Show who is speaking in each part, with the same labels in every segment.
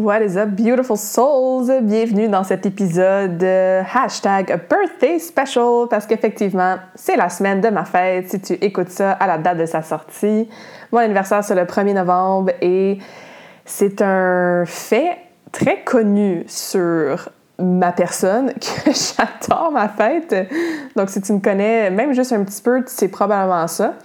Speaker 1: What is up, beautiful souls? Bienvenue dans cet épisode hashtag birthday special parce qu'effectivement, c'est la semaine de ma fête si tu écoutes ça à la date de sa sortie. Mon anniversaire, c'est le 1er novembre et c'est un fait très connu sur ma personne que j'adore ma fête. Donc, si tu me connais même juste un petit peu, tu sais probablement ça.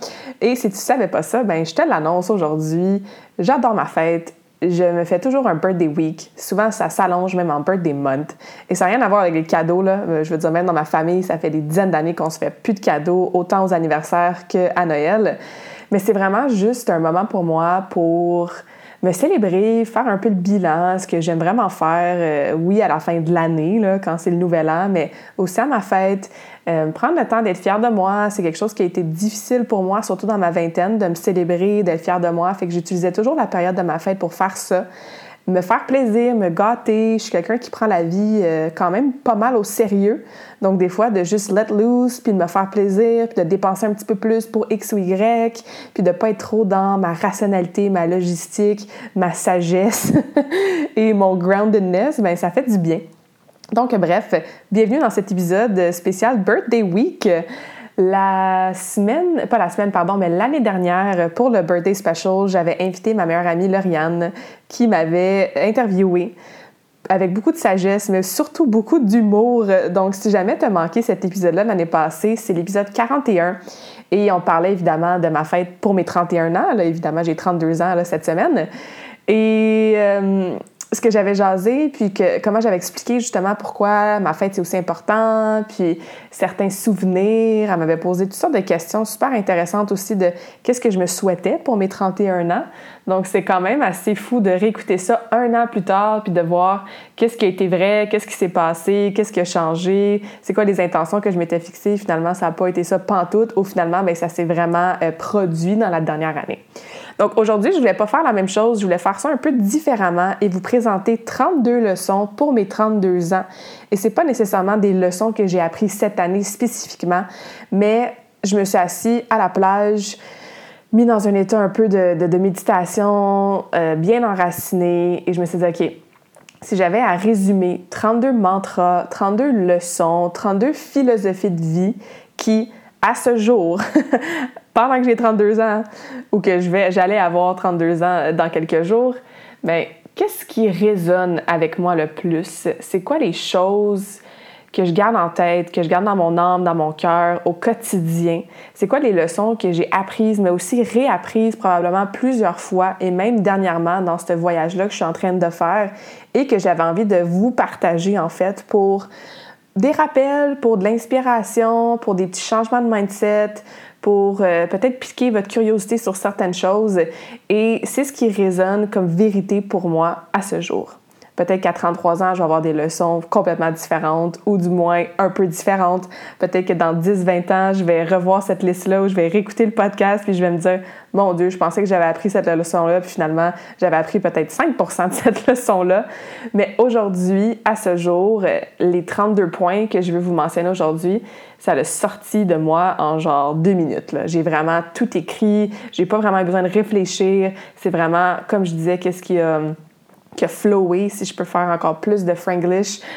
Speaker 1: Et si tu savais pas ça, ben je te l'annonce aujourd'hui. J'adore ma fête. Je me fais toujours un birthday week. Souvent, ça s'allonge même en birthday month. Et ça n'a rien à voir avec les cadeaux, là. Euh, je veux dire, même dans ma famille, ça fait des dizaines d'années qu'on se fait plus de cadeaux, autant aux anniversaires qu'à Noël. Mais c'est vraiment juste un moment pour moi pour me célébrer, faire un peu le bilan, ce que j'aime vraiment faire, euh, oui, à la fin de l'année, quand c'est le nouvel an, mais aussi à ma fête. Euh, prendre le temps d'être fière de moi, c'est quelque chose qui a été difficile pour moi, surtout dans ma vingtaine, de me célébrer, d'être fière de moi. Fait que j'utilisais toujours la période de ma fête pour faire ça me faire plaisir, me gâter. Je suis quelqu'un qui prend la vie euh, quand même pas mal au sérieux. Donc, des fois, de juste let loose, puis de me faire plaisir, puis de dépenser un petit peu plus pour X ou Y, puis de pas être trop dans ma rationalité, ma logistique, ma sagesse et mon groundedness, ben ça fait du bien. Donc, bref, bienvenue dans cet épisode spécial Birthday Week. La semaine, pas la semaine, pardon, mais l'année dernière, pour le Birthday Special, j'avais invité ma meilleure amie Lauriane qui m'avait interviewé avec beaucoup de sagesse, mais surtout beaucoup d'humour. Donc, si jamais tu as manqué cet épisode-là l'année passée, c'est l'épisode 41. Et on parlait évidemment de ma fête pour mes 31 ans. Là, évidemment, j'ai 32 ans cette semaine. Et euh, ce que j'avais jasé, puis que, comment j'avais expliqué justement pourquoi ma fête est aussi importante, puis certains souvenirs. Elle m'avait posé toutes sortes de questions super intéressantes aussi de qu'est-ce que je me souhaitais pour mes 31 ans. Donc, c'est quand même assez fou de réécouter ça un an plus tard, puis de voir qu'est-ce qui a été vrai, qu'est-ce qui s'est passé, qu'est-ce qui a changé, c'est quoi les intentions que je m'étais fixées. Finalement, ça n'a pas été ça pantoute, ou finalement, bien, ça s'est vraiment euh, produit dans la dernière année. Donc aujourd'hui, je voulais pas faire la même chose, je voulais faire ça un peu différemment et vous présenter 32 leçons pour mes 32 ans. Et c'est pas nécessairement des leçons que j'ai apprises cette année spécifiquement, mais je me suis assis à la plage, mis dans un état un peu de, méditation, euh, bien enraciné, et je me suis dit, OK, si j'avais à résumer 32 mantras, 32 leçons, 32 philosophies de vie qui, à ce jour, pendant que j'ai 32 ans ou que je vais, j'allais avoir 32 ans dans quelques jours, ben, qu'est-ce qui résonne avec moi le plus? C'est quoi les choses que je garde en tête, que je garde dans mon âme, dans mon cœur, au quotidien? C'est quoi les leçons que j'ai apprises, mais aussi réapprises probablement plusieurs fois et même dernièrement dans ce voyage-là que je suis en train de faire et que j'avais envie de vous partager en fait pour des rappels, pour de l'inspiration, pour des petits changements de mindset, pour euh, peut-être piquer votre curiosité sur certaines choses. Et c'est ce qui résonne comme vérité pour moi à ce jour. Peut-être qu'à 33 ans, je vais avoir des leçons complètement différentes ou du moins un peu différentes. Peut-être que dans 10-20 ans, je vais revoir cette liste-là ou je vais réécouter le podcast puis je vais me dire Mon Dieu, je pensais que j'avais appris cette leçon-là, puis finalement, j'avais appris peut-être 5% de cette leçon-là. Mais aujourd'hui, à ce jour, les 32 points que je vais vous mentionner aujourd'hui, ça a sorti de moi en genre deux minutes. J'ai vraiment tout écrit, j'ai pas vraiment besoin de réfléchir. C'est vraiment, comme je disais, qu'est-ce qui a qui a flowé, si je peux faire encore plus de franglish.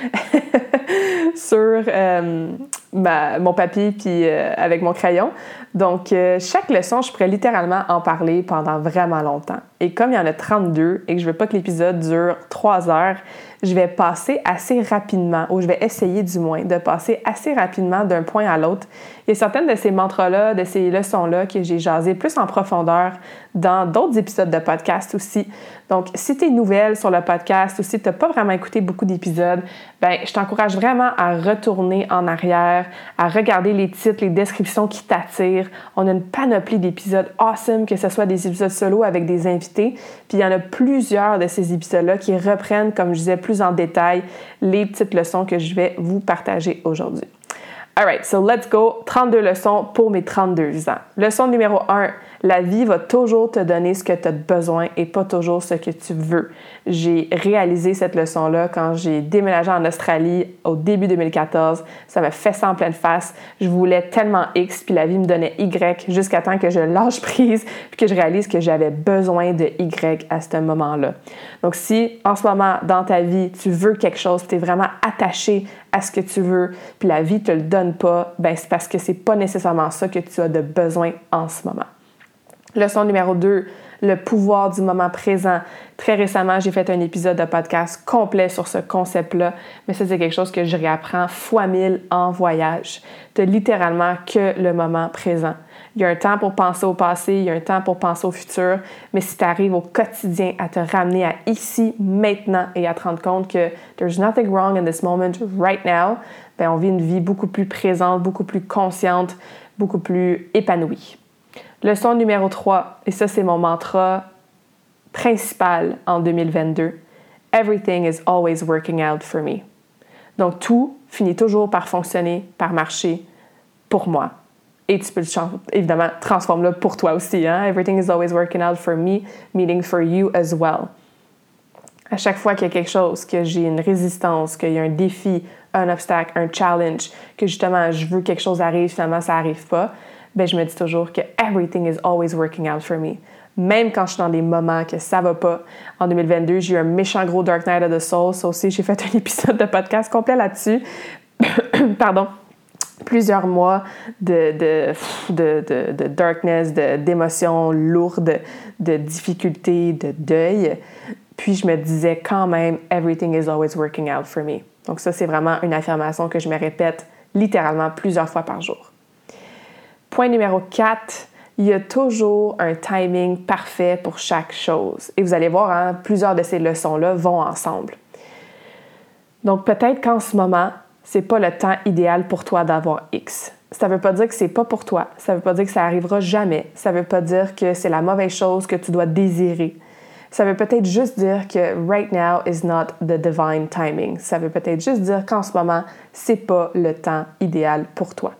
Speaker 1: sur euh, mon papier puis euh, avec mon crayon. Donc, euh, chaque leçon, je pourrais littéralement en parler pendant vraiment longtemps. Et comme il y en a 32 et que je veux pas que l'épisode dure 3 heures, je vais passer assez rapidement, ou je vais essayer du moins de passer assez rapidement d'un point à l'autre. Il certaines de ces mantras-là, de ces leçons-là que j'ai jasé plus en profondeur dans d'autres épisodes de podcast aussi. Donc, si tu es nouvelle sur le podcast ou si tu n'as pas vraiment écouté beaucoup d'épisodes, ben, je t'encourage vraiment à retourner en arrière, à regarder les titres, les descriptions qui t'attirent. On a une panoplie d'épisodes awesome, que ce soit des épisodes solo avec des invités. Puis il y en a plusieurs de ces épisodes-là qui reprennent, comme je disais, plus en détail les petites leçons que je vais vous partager aujourd'hui. Alright, so let's go. 32 leçons pour mes 32 ans. Leçon numéro 1 la vie va toujours te donner ce que tu as besoin et pas toujours ce que tu veux. J'ai réalisé cette leçon-là quand j'ai déménagé en Australie au début 2014. Ça m'a fait ça en pleine face. Je voulais tellement X, puis la vie me donnait Y jusqu'à temps que je lâche prise, puis que je réalise que j'avais besoin de Y à ce moment-là. Donc si en ce moment dans ta vie, tu veux quelque chose, tu es vraiment attaché à ce que tu veux, puis la vie te le donne pas, ben c'est parce que c'est pas nécessairement ça que tu as de besoin en ce moment. Leçon numéro 2, le pouvoir du moment présent. Très récemment, j'ai fait un épisode de podcast complet sur ce concept-là, mais ça, c'est quelque chose que je réapprends fois mille en voyage. Tu littéralement que le moment présent. Il y a un temps pour penser au passé, il y a un temps pour penser au futur, mais si tu arrives au quotidien à te ramener à ici, maintenant et à te rendre compte que there's nothing wrong in this moment right now, ben on vit une vie beaucoup plus présente, beaucoup plus consciente, beaucoup plus épanouie. Leçon numéro 3, et ça c'est mon mantra principal en 2022. Everything is always working out for me. Donc tout finit toujours par fonctionner, par marcher pour moi. Et tu peux évidemment transformer-le pour toi aussi. Hein? Everything is always working out for me, meaning for you as well. À chaque fois qu'il y a quelque chose, que j'ai une résistance, qu'il y a un défi, un obstacle, un challenge, que justement je veux que quelque chose arrive, finalement ça n'arrive pas, ben, je me dis toujours que everything is always working out for me. Même quand je suis dans des moments que ça va pas. En 2022, j'ai eu un méchant gros Dark Night of the Soul. Ça aussi, j'ai fait un épisode de podcast complet là-dessus. Pardon plusieurs mois de, de, de, de darkness, d'émotions lourdes, de difficultés, de deuil. Puis je me disais quand même, everything is always working out for me. Donc ça, c'est vraiment une affirmation que je me répète littéralement plusieurs fois par jour. Point numéro 4, il y a toujours un timing parfait pour chaque chose. Et vous allez voir, hein, plusieurs de ces leçons-là vont ensemble. Donc peut-être qu'en ce moment, c'est pas le temps idéal pour toi d'avoir X. Ça ne veut pas dire que c'est pas pour toi. Ça ne veut pas dire que ça arrivera jamais. Ça ne veut pas dire que c'est la mauvaise chose que tu dois désirer. Ça veut peut-être juste dire que right now is not the divine timing. Ça veut peut-être juste dire qu'en ce moment, c'est pas le temps idéal pour toi.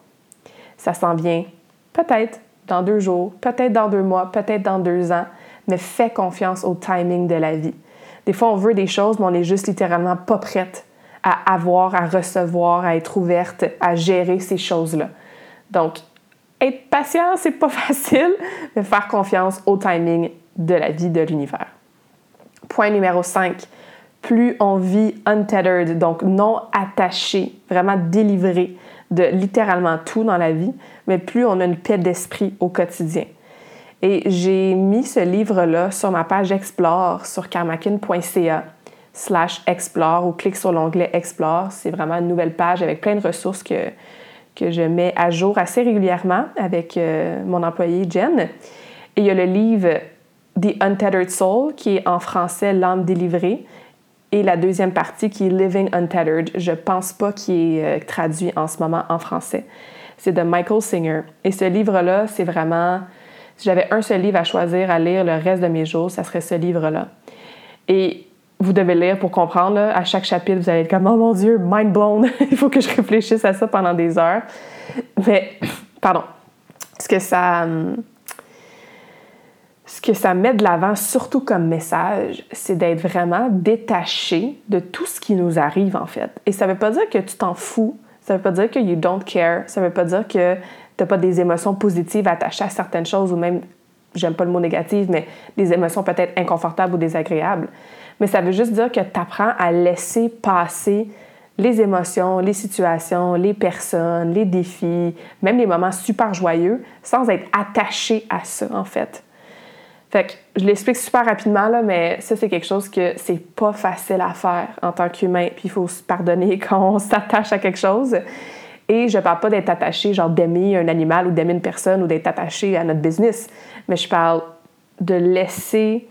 Speaker 1: Ça s'en vient Peut-être dans deux jours, peut-être dans deux mois, peut-être dans deux ans, mais fais confiance au timing de la vie. Des fois, on veut des choses, mais on n'est juste littéralement pas prête à avoir, à recevoir, à être ouverte, à gérer ces choses-là. Donc, être patient, c'est pas facile, mais faire confiance au timing de la vie de l'univers. Point numéro 5. Plus on vit untethered, donc non attaché, vraiment délivré de littéralement tout dans la vie, mais plus on a une paix d'esprit au quotidien. Et j'ai mis ce livre-là sur ma page Explore sur karmakin.ca slash Explore ou clique sur l'onglet Explore. C'est vraiment une nouvelle page avec plein de ressources que, je mets à jour assez régulièrement avec euh, mon employé Jen. Et il y a le livre The Untethered Soul qui est en français L'âme délivrée et la deuxième partie qui est Living Untethered. Je pense pas qu'il est euh, traduit en ce moment en français c'est de Michael Singer. Et ce livre-là, c'est vraiment, si j'avais un seul livre à choisir à lire le reste de mes jours, ça serait ce livre-là. Et vous devez lire pour comprendre. À chaque chapitre, vous allez être comme Oh mon Dieu, mind blown. Il faut que je réfléchisse à ça pendant des heures. Mais, pardon. Ce que ça. Ce que ça met de l'avant, surtout comme message, c'est d'être vraiment détaché de tout ce qui nous arrive, en fait. Et ça ne veut pas dire que tu t'en fous ça veut pas dire que you don't care. Ça veut pas dire que tu n'as pas des émotions positives attachées à certaines choses ou même, j'aime pas le mot négatif, mais des émotions peut-être inconfortables ou désagréables. Mais ça veut juste dire que tu apprends à laisser passer les émotions, les situations, les personnes, les défis, même les moments super joyeux, sans être attaché à ça, en fait. Fait que je l'explique super rapidement, là, mais ça, c'est quelque chose que c'est pas facile à faire en tant qu'humain. Puis il faut se pardonner quand on s'attache à quelque chose. Et je parle pas d'être attaché, genre d'aimer un animal ou d'aimer une personne ou d'être attaché à notre business, mais je parle de laisser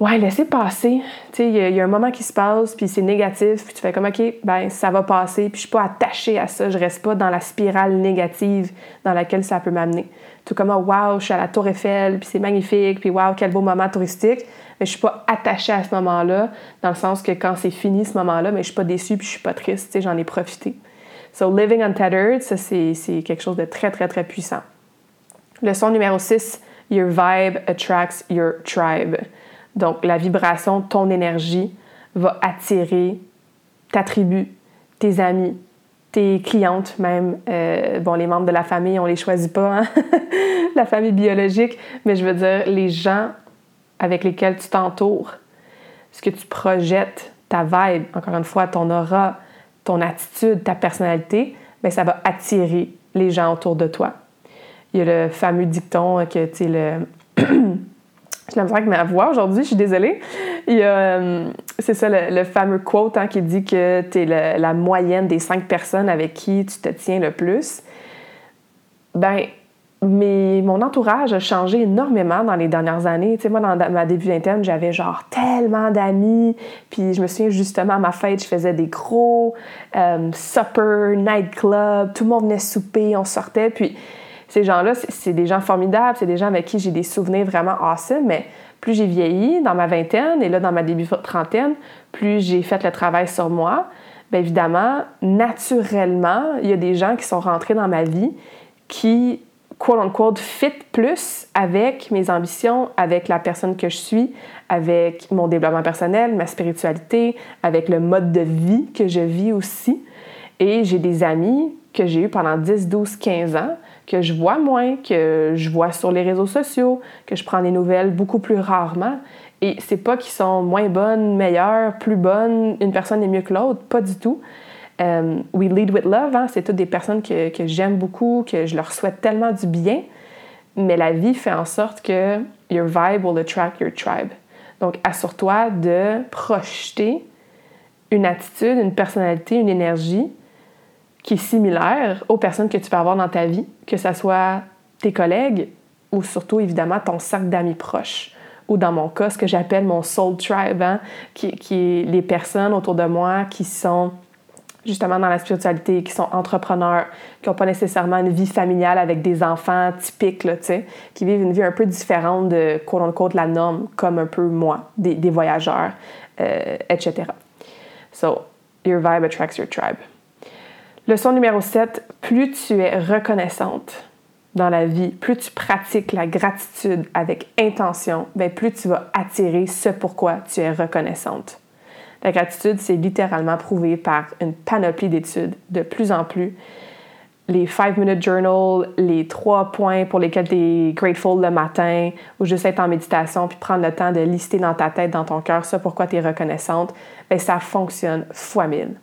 Speaker 1: ouais, laisser passer. Tu sais, il y, a un moment qui se passe, puis c'est négatif, puis tu fais comme, OK, ben ça va passer, puis je suis pas attachée à ça, je reste pas dans la spirale négative dans laquelle ça peut m'amener. Tout comme, oh, wow, je suis à la Tour Eiffel, puis c'est magnifique, puis wow, quel beau moment touristique, mais je suis pas attachée à ce moment-là, dans le sens que quand c'est fini ce moment-là, mais je suis pas déçue, puis je suis pas triste, tu sais, j'en ai profité. So, living untethered, ça, c'est quelque chose de très, très, très puissant. Leçon numéro 6, Your vibe attracts your tribe. Donc, la vibration, ton énergie va attirer ta tribu, tes amis, tes clientes même. Euh, bon, les membres de la famille, on les choisit pas, hein? la famille biologique, mais je veux dire les gens avec lesquels tu t'entoures, ce que tu projettes, ta vibe, encore une fois, ton aura, ton attitude, ta personnalité, bien, ça va attirer les gens autour de toi. Il y a le fameux dicton que, tu sais, Je l'ai avec ma voix aujourd'hui, je suis désolée. Il euh, c'est ça, le, fameux quote hein, qui dit que tu es la moyenne des cinq personnes avec qui tu te tiens le plus. Ben, mais mon entourage a changé énormément dans les dernières années. Tu sais, moi, dans ma début interne, j'avais genre tellement d'amis. Puis je me souviens justement à ma fête, je faisais des gros euh, supper, nightclub. Tout le monde venait souper, on sortait. Puis ces gens-là, c'est des gens formidables, c'est des gens avec qui j'ai des souvenirs vraiment awesome, mais plus j'ai vieilli dans ma vingtaine et là dans ma début trentaine, plus j'ai fait le travail sur moi, bien évidemment, naturellement, il y a des gens qui sont rentrés dans ma vie qui, quote unquote, fit plus avec mes ambitions, avec la personne que je suis, avec mon développement personnel, ma spiritualité, avec le mode de vie que je vis aussi. Et j'ai des amis que j'ai eu pendant 10, 12, 15 ans que je vois moins, que je vois sur les réseaux sociaux, que je prends des nouvelles beaucoup plus rarement. Et c'est pas qu'ils sont moins bonnes, meilleures, plus bonnes, une personne est mieux que l'autre, pas du tout. Euh, we lead with love, hein? c'est toutes des personnes que, que j'aime beaucoup, que je leur souhaite tellement du bien, mais la vie fait en sorte que your vibe will attract your tribe. Donc, assure-toi de projeter une attitude, une personnalité, une énergie qui est similaire aux personnes que tu peux avoir dans ta vie, que ce soit tes collègues ou surtout évidemment ton cercle d'amis proches. Ou dans mon cas, ce que j'appelle mon soul tribe, hein, qui, qui est les personnes autour de moi qui sont justement dans la spiritualité, qui sont entrepreneurs, qui n'ont pas nécessairement une vie familiale avec des enfants typiques, là, qui vivent une vie un peu différente de quote-unquote la norme, comme un peu moi, des, des voyageurs, euh, etc. So, your vibe attracts your tribe. Leçon numéro 7, plus tu es reconnaissante dans la vie, plus tu pratiques la gratitude avec intention, bien plus tu vas attirer ce pourquoi tu es reconnaissante. La gratitude, c'est littéralement prouvé par une panoplie d'études de plus en plus. Les 5-minute journal, les trois points pour lesquels tu es grateful le matin, ou juste être en méditation puis prendre le temps de lister dans ta tête, dans ton cœur, ce pourquoi tu es reconnaissante, bien, ça fonctionne fois mille.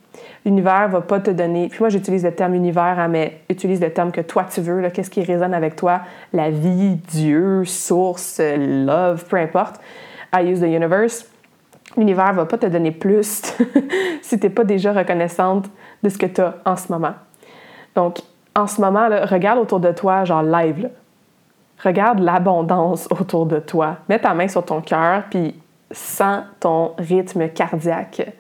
Speaker 1: L'univers va pas te donner. Puis moi, j'utilise le terme univers, hein, mais utilise le terme que toi tu veux, qu'est-ce qui résonne avec toi, la vie, Dieu, source, love, peu importe. I use the universe. L'univers va pas te donner plus si tu n'es pas déjà reconnaissante de ce que tu as en ce moment. Donc, en ce moment, regarde autour de toi, genre live. Regarde l'abondance autour de toi. Mets ta main sur ton cœur, puis sens ton rythme cardiaque.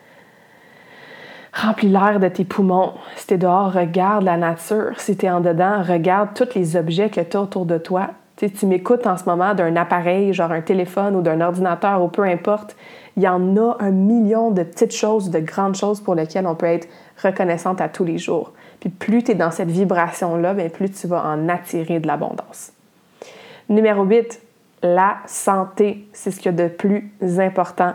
Speaker 1: Remplis l'air de tes poumons. Si tu es dehors, regarde la nature. Si tu es en dedans, regarde tous les objets que tu as autour de toi. tu m'écoutes en ce moment d'un appareil, genre un téléphone ou d'un ordinateur ou peu importe. Il y en a un million de petites choses, de grandes choses pour lesquelles on peut être reconnaissante à tous les jours. Puis plus tu es dans cette vibration-là, bien plus tu vas en attirer de l'abondance. Numéro 8, la santé. C'est ce qu'il y a de plus important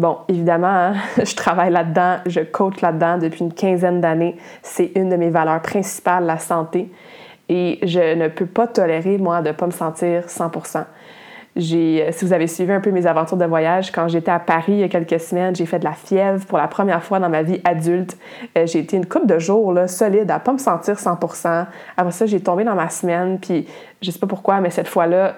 Speaker 1: Bon, évidemment, hein, je travaille là-dedans, je coach là-dedans depuis une quinzaine d'années. C'est une de mes valeurs principales, la santé. Et je ne peux pas tolérer, moi, de ne pas me sentir 100% J'ai, si vous avez suivi un peu mes aventures de voyage, quand j'étais à Paris il y a quelques semaines, j'ai fait de la fièvre pour la première fois dans ma vie adulte. j'ai été une couple de jours là, solide à pas me sentir 100%. Après ça, j'ai tombé dans ma semaine, puis je sais pas pourquoi, mais cette fois-là,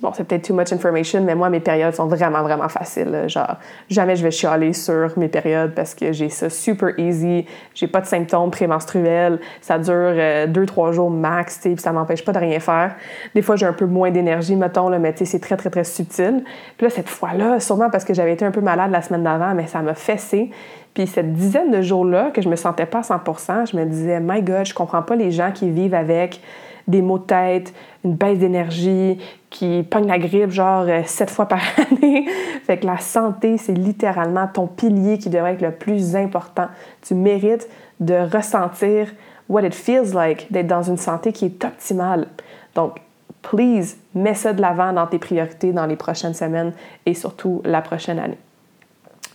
Speaker 1: bon, c'est peut-être too much information, mais moi, mes périodes sont vraiment, vraiment faciles. Genre, jamais je vais chialer sur mes périodes parce que j'ai ça super easy. J'ai pas de symptômes prémenstruels. Ça dure euh, deux, trois jours max, puis ça m'empêche pas de rien faire. Des fois, j'ai un peu moins d'énergie, mettons, là, mais c'est très, très, très subtil. Puis là, cette fois-là, sûrement parce que j'avais été un peu malade la semaine d'avant, mais ça m'a fessé. Puis cette dizaine de jours-là que je me sentais pas à 100 je me disais, my God, je comprends pas les gens qui vivent avec des maux de tête, une baisse d'énergie, qui pogne la grippe genre euh, sept fois par année. fait que la santé, c'est littéralement ton pilier qui devrait être le plus important. Tu mérites de ressentir what it feels like d'être dans une santé qui est optimale. Donc, please, mets ça de l'avant dans tes priorités dans les prochaines semaines et surtout la prochaine année.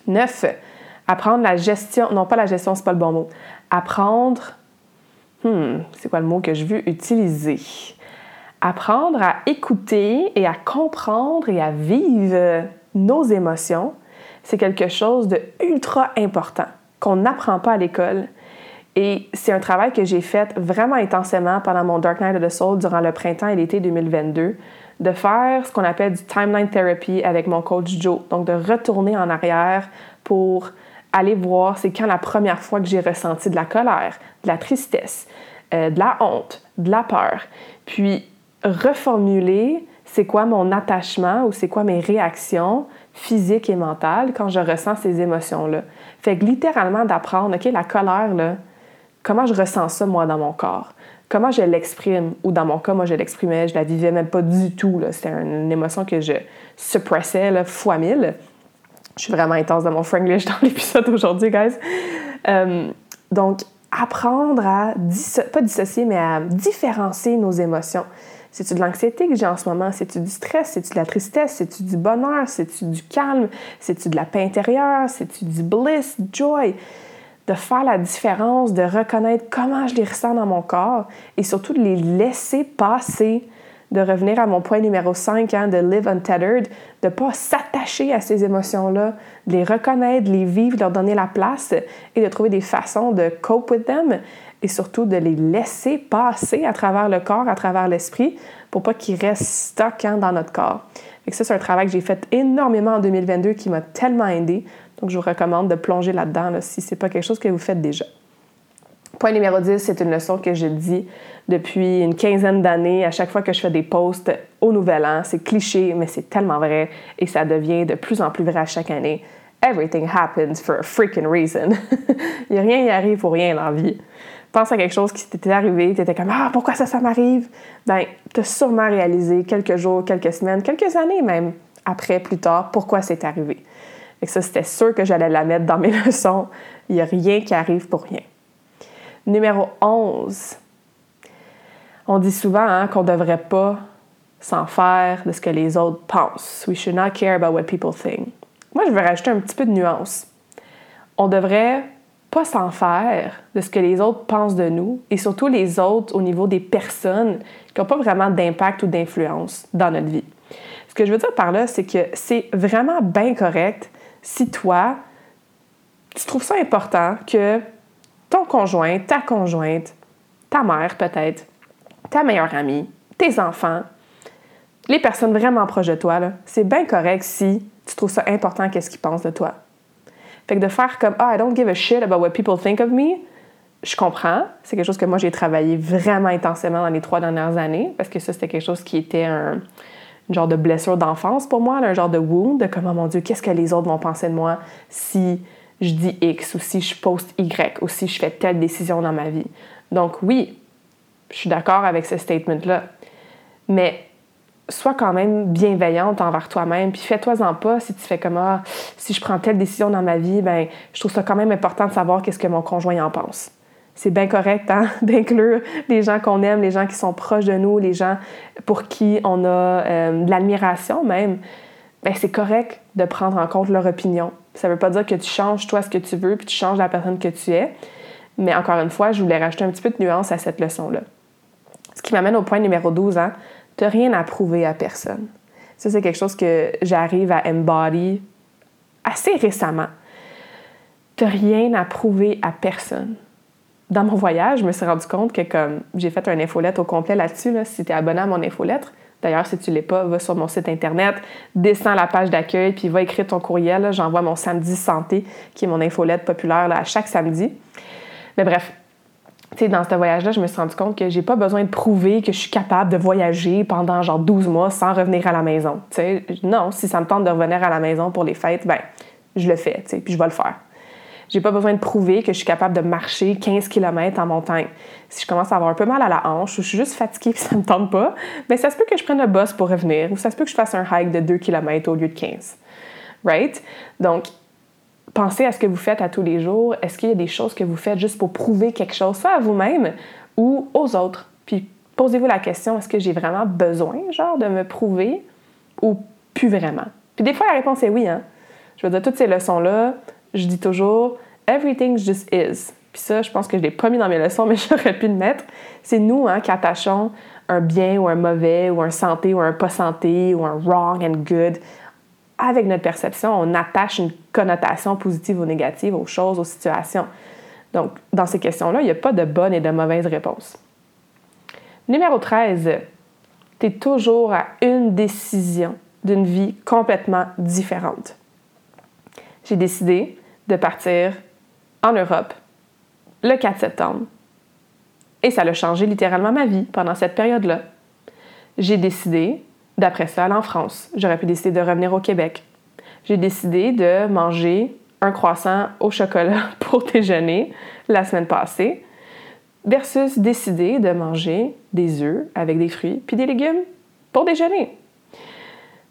Speaker 1: Neuf, apprendre la gestion, non pas la gestion, c'est pas le bon mot. Apprendre Hmm, c'est quoi le mot que je veux utiliser? Apprendre à écouter et à comprendre et à vivre nos émotions, c'est quelque chose de ultra important qu'on n'apprend pas à l'école. Et c'est un travail que j'ai fait vraiment intensément pendant mon Dark Night of the Soul durant le printemps et l'été 2022, de faire ce qu'on appelle du timeline therapy avec mon coach Joe. Donc de retourner en arrière pour aller voir c'est quand la première fois que j'ai ressenti de la colère, de la tristesse, euh, de la honte, de la peur. Puis reformuler c'est quoi mon attachement ou c'est quoi mes réactions physiques et mentales quand je ressens ces émotions-là? Fait que littéralement d'apprendre, OK, la colère, là, comment je ressens ça moi dans mon corps? Comment je l'exprime? Ou dans mon cas, moi je l'exprimais, je la vivais même pas du tout. C'était une émotion que je suppressais fois mille. Je suis vraiment intense dans mon franglish dans l'épisode aujourd'hui, guys. Euh, donc, apprendre à, pas dissocier, mais à différencier nos émotions. C'est-tu de l'anxiété que j'ai en ce moment? C'est-tu du stress? C'est-tu de la tristesse? C'est-tu du bonheur? C'est-tu du calme? C'est-tu de la paix intérieure? C'est-tu du bliss, joy? De faire la différence, de reconnaître comment je les ressens dans mon corps et surtout de les laisser passer de revenir à mon point numéro 5, hein, de live untethered, de pas s'attacher à ces émotions-là, de les reconnaître, de les vivre, de leur donner la place et de trouver des façons de cope with them et surtout de les laisser passer à travers le corps, à travers l'esprit, pour pas qu'ils restent stock hein, dans notre corps. Et ça, c'est un travail que j'ai fait énormément en 2022 qui m'a tellement aidé. Donc, je vous recommande de plonger là-dedans là, si ce n'est pas quelque chose que vous faites déjà. Point numéro 10, c'est une leçon que je dis depuis une quinzaine d'années à chaque fois que je fais des posts au Nouvel An. C'est cliché, mais c'est tellement vrai et ça devient de plus en plus vrai à chaque année. Everything happens for a freaking reason. Il n'y a rien qui arrive pour rien dans la vie. Pense à quelque chose qui t'était arrivé, tu étais comme Ah, pourquoi ça, ça m'arrive? Ben, tu as sûrement réalisé quelques jours, quelques semaines, quelques années même après, plus tard, pourquoi c'est arrivé. Et ça, c'était sûr que j'allais la mettre dans mes leçons. Il n'y a rien qui arrive pour rien. Numéro 11. On dit souvent hein, qu'on ne devrait pas s'en faire de ce que les autres pensent. We should not care about what people think. Moi, je veux rajouter un petit peu de nuance. On devrait pas s'en faire de ce que les autres pensent de nous et surtout les autres au niveau des personnes qui n'ont pas vraiment d'impact ou d'influence dans notre vie. Ce que je veux dire par là, c'est que c'est vraiment bien correct si toi, tu trouves ça important que ton conjoint, ta conjointe, ta mère peut-être, ta meilleure amie, tes enfants, les personnes vraiment proches de toi, c'est bien correct si tu trouves ça important qu'est-ce qu'ils pensent de toi. Fait que de faire comme Ah, I don't give a shit about what people think of me, je comprends. C'est quelque chose que moi j'ai travaillé vraiment intensément dans les trois dernières années parce que ça c'était quelque chose qui était un genre de blessure d'enfance pour moi, un genre de wound de comme oh mon Dieu, qu'est-ce que les autres vont penser de moi si je dis X ou si je poste Y ou si je fais telle décision dans ma vie. Donc oui, je suis d'accord avec ce statement-là. Mais sois quand même bienveillante envers toi-même, puis fais-toi-en pas si tu fais comme ah, si je prends telle décision dans ma vie, ben je trouve ça quand même important de savoir qu'est-ce que mon conjoint en pense. C'est bien correct hein, d'inclure les gens qu'on aime, les gens qui sont proches de nous, les gens pour qui on a euh, de l'admiration même. Ben, c'est correct de prendre en compte leur opinion. Ça ne veut pas dire que tu changes toi ce que tu veux, puis tu changes la personne que tu es. Mais encore une fois, je voulais rajouter un petit peu de nuance à cette leçon-là. Ce qui m'amène au point numéro 12, hein? Tu n'as rien à prouver à personne. Ça, c'est quelque chose que j'arrive à embody assez récemment. Tu rien à prouver à personne. Dans mon voyage, je me suis rendu compte que comme j'ai fait un infolettre au complet là-dessus, là, si tu es abonné à mon infolettre, D'ailleurs, si tu ne l'es pas, va sur mon site internet, descends la page d'accueil, puis va écrire ton courriel. J'envoie mon samedi santé, qui est mon infolette populaire à chaque samedi. Mais bref, dans ce voyage-là, je me suis rendu compte que j'ai pas besoin de prouver que je suis capable de voyager pendant genre 12 mois sans revenir à la maison. Non, si ça me tente de revenir à la maison pour les fêtes, ben, je le fais, puis je vais le faire. J'ai pas besoin de prouver que je suis capable de marcher 15 km en montagne. Si je commence à avoir un peu mal à la hanche ou je suis juste fatiguée et ça me tente pas, bien, ça se peut que je prenne le bus pour revenir ou ça se peut que je fasse un hike de 2 km au lieu de 15. Right? Donc, pensez à ce que vous faites à tous les jours. Est-ce qu'il y a des choses que vous faites juste pour prouver quelque chose, soit à vous-même ou aux autres? Puis posez-vous la question, est-ce que j'ai vraiment besoin, genre, de me prouver ou plus vraiment? Puis des fois, la réponse est oui, hein? Je veux dire, toutes ces leçons-là, je dis toujours everything just is. Puis ça, je pense que je l'ai pas mis dans mes leçons, mais j'aurais pu le mettre. C'est nous hein, qui attachons un bien ou un mauvais, ou un santé ou un pas santé, ou un wrong and good. Avec notre perception, on attache une connotation positive ou négative aux choses, aux situations. Donc, dans ces questions-là, il n'y a pas de bonne et de mauvaise réponse. Numéro 13, tu es toujours à une décision d'une vie complètement différente. J'ai décidé de partir en Europe le 4 septembre. Et ça a changé littéralement ma vie pendant cette période-là. J'ai décidé, d'après ça, aller en France. J'aurais pu décider de revenir au Québec. J'ai décidé de manger un croissant au chocolat pour déjeuner la semaine passée, versus décider de manger des œufs avec des fruits puis des légumes pour déjeuner.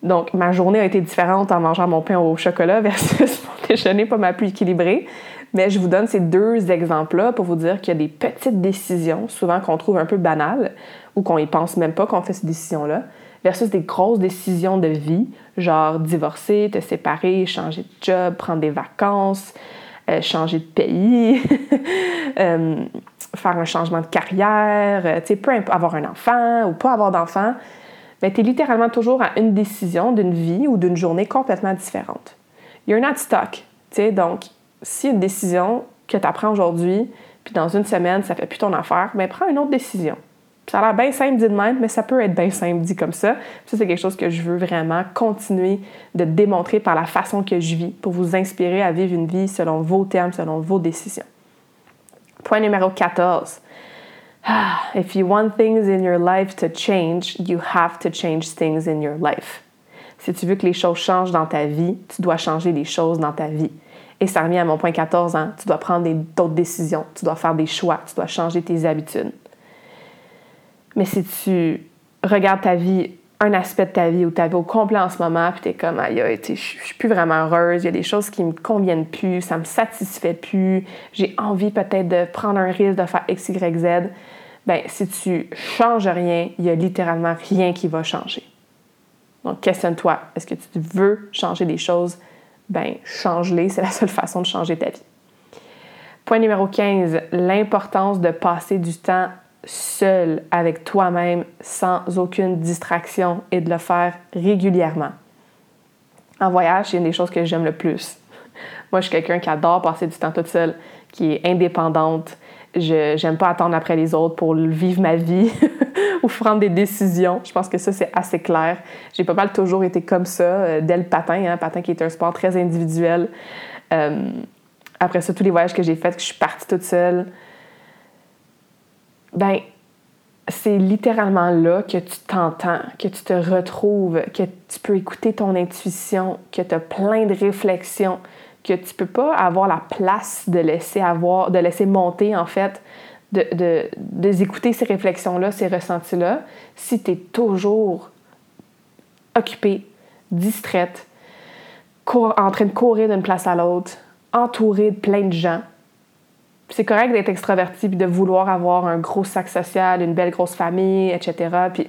Speaker 1: Donc, ma journée a été différente en mangeant mon pain au chocolat versus mon déjeuner pas mal plus équilibré. Mais je vous donne ces deux exemples-là pour vous dire qu'il y a des petites décisions, souvent qu'on trouve un peu banales ou qu'on y pense même pas qu'on fait ces décisions-là, versus des grosses décisions de vie, genre divorcer, te séparer, changer de job, prendre des vacances, euh, changer de pays, euh, faire un changement de carrière, euh, avoir un enfant ou pas avoir d'enfant ben, tu es littéralement toujours à une décision d'une vie ou d'une journée complètement différente. You're not stuck. sais, donc, si une décision que tu apprends aujourd'hui, puis dans une semaine, ça fait plus ton affaire, ben, prends une autre décision. Ça a l'air bien simple dit de même, mais ça peut être bien simple dit comme ça. ça, c'est quelque chose que je veux vraiment continuer de démontrer par la façon que je vis pour vous inspirer à vivre une vie selon vos termes, selon vos décisions. Point numéro 14. If you want things in your life to change, you have to change things in your life. Si tu veux que les choses changent dans ta vie, tu dois changer les choses dans ta vie. Et ça revient à mon point 14, hein? tu dois prendre d'autres décisions, tu dois faire des choix, tu dois changer tes habitudes. Mais si tu regardes ta vie, un aspect de ta vie ou ta vie au complet en ce moment, puis tu es comme, aïe, je suis plus vraiment heureuse, il y a des choses qui me conviennent plus, ça me satisfait plus, j'ai envie peut-être de prendre un risque de faire X, Y, Z, ben si tu changes rien, il y a littéralement rien qui va changer. Donc, questionne-toi. Est-ce que tu veux changer des choses? Ben, change-les. C'est la seule façon de changer ta vie. Point numéro 15, l'importance de passer du temps seul avec toi-même sans aucune distraction et de le faire régulièrement. En voyage, c'est une des choses que j'aime le plus. Moi, je suis quelqu'un qui adore passer du temps toute seule, qui est indépendante. Je pas attendre après les autres pour vivre ma vie ou prendre des décisions. Je pense que ça, c'est assez clair. J'ai pas mal toujours été comme ça, euh, dès le patin, hein, patin qui est un sport très individuel. Euh, après ça, tous les voyages que j'ai faits, que je suis partie toute seule, ben c'est littéralement là que tu t'entends, que tu te retrouves, que tu peux écouter ton intuition, que tu as plein de réflexions, que tu peux pas avoir la place de laisser avoir, de laisser monter en fait, de, de, écouter ces réflexions-là, ces ressentis-là, si tu es toujours occupée, distraite, en train de courir d'une place à l'autre, entourée de plein de gens, c'est correct d'être extraverti puis de vouloir avoir un gros sac social, une belle grosse famille, etc. Puis